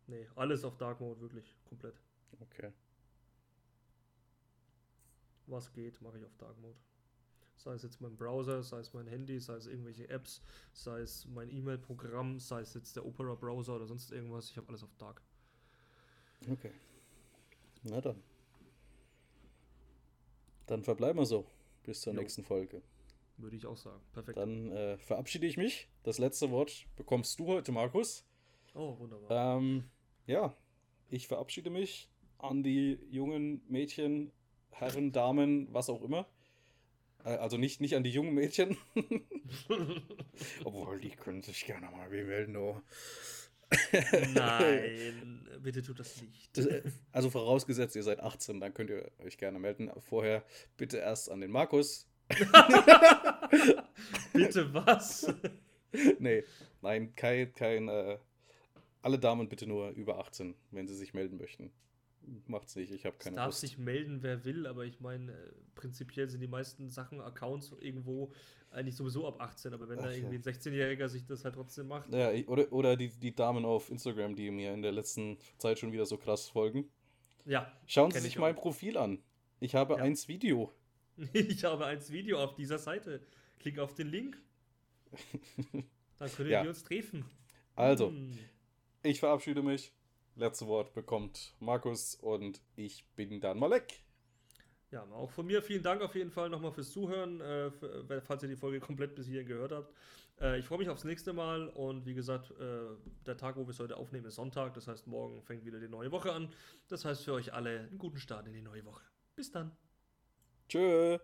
A: nee, alles auf Dark Mode, wirklich. Komplett.
B: Okay
A: was geht, mache ich auf Dark Mode. Sei es jetzt mein Browser, sei es mein Handy, sei es irgendwelche Apps, sei es mein E-Mail-Programm, sei es jetzt der Opera-Browser oder sonst irgendwas. Ich habe alles auf Dark.
B: Okay. Na dann. Dann verbleiben wir so. Bis zur jo. nächsten Folge.
A: Würde ich auch sagen. Perfekt.
B: Dann äh, verabschiede ich mich. Das letzte Wort bekommst du heute, Markus.
A: Oh, wunderbar.
B: Ähm, ja, ich verabschiede mich an die jungen Mädchen Herren, Damen, was auch immer. Äh, also nicht, nicht an die jungen Mädchen. Obwohl, die können sich gerne mal melden. Oh.
A: Nein, bitte tut das nicht.
B: Äh, also vorausgesetzt, ihr seid 18, dann könnt ihr euch gerne melden. Vorher bitte erst an den Markus.
A: bitte was?
B: nee, nein, kein, kein äh, alle Damen bitte nur über 18, wenn sie sich melden möchten. Macht's nicht. Ich habe keine
A: Es darf Lust. sich melden, wer will, aber ich meine, äh, prinzipiell sind die meisten Sachen, Accounts irgendwo eigentlich sowieso ab 18, aber wenn Ach, da irgendwie ja. ein 16-Jähriger sich das halt trotzdem macht.
B: Ja, oder, oder die, die Damen auf Instagram, die mir in der letzten Zeit schon wieder so krass folgen.
A: Ja.
B: Schauen Sie sich mein Profil an. Ich habe ja. eins Video.
A: ich habe eins Video auf dieser Seite. Klick auf den Link. Dann können ja. wir uns treffen.
B: Also, hm. ich verabschiede mich. Letzte Wort bekommt Markus und ich bin dann Malek.
A: Ja, auch von mir vielen Dank auf jeden Fall nochmal fürs Zuhören, äh, für, falls ihr die Folge komplett bis hierhin gehört habt. Äh, ich freue mich aufs nächste Mal und wie gesagt, äh, der Tag, wo wir es heute aufnehmen, ist Sonntag. Das heißt, morgen fängt wieder die neue Woche an. Das heißt für euch alle einen guten Start in die neue Woche. Bis dann.
B: Tschö.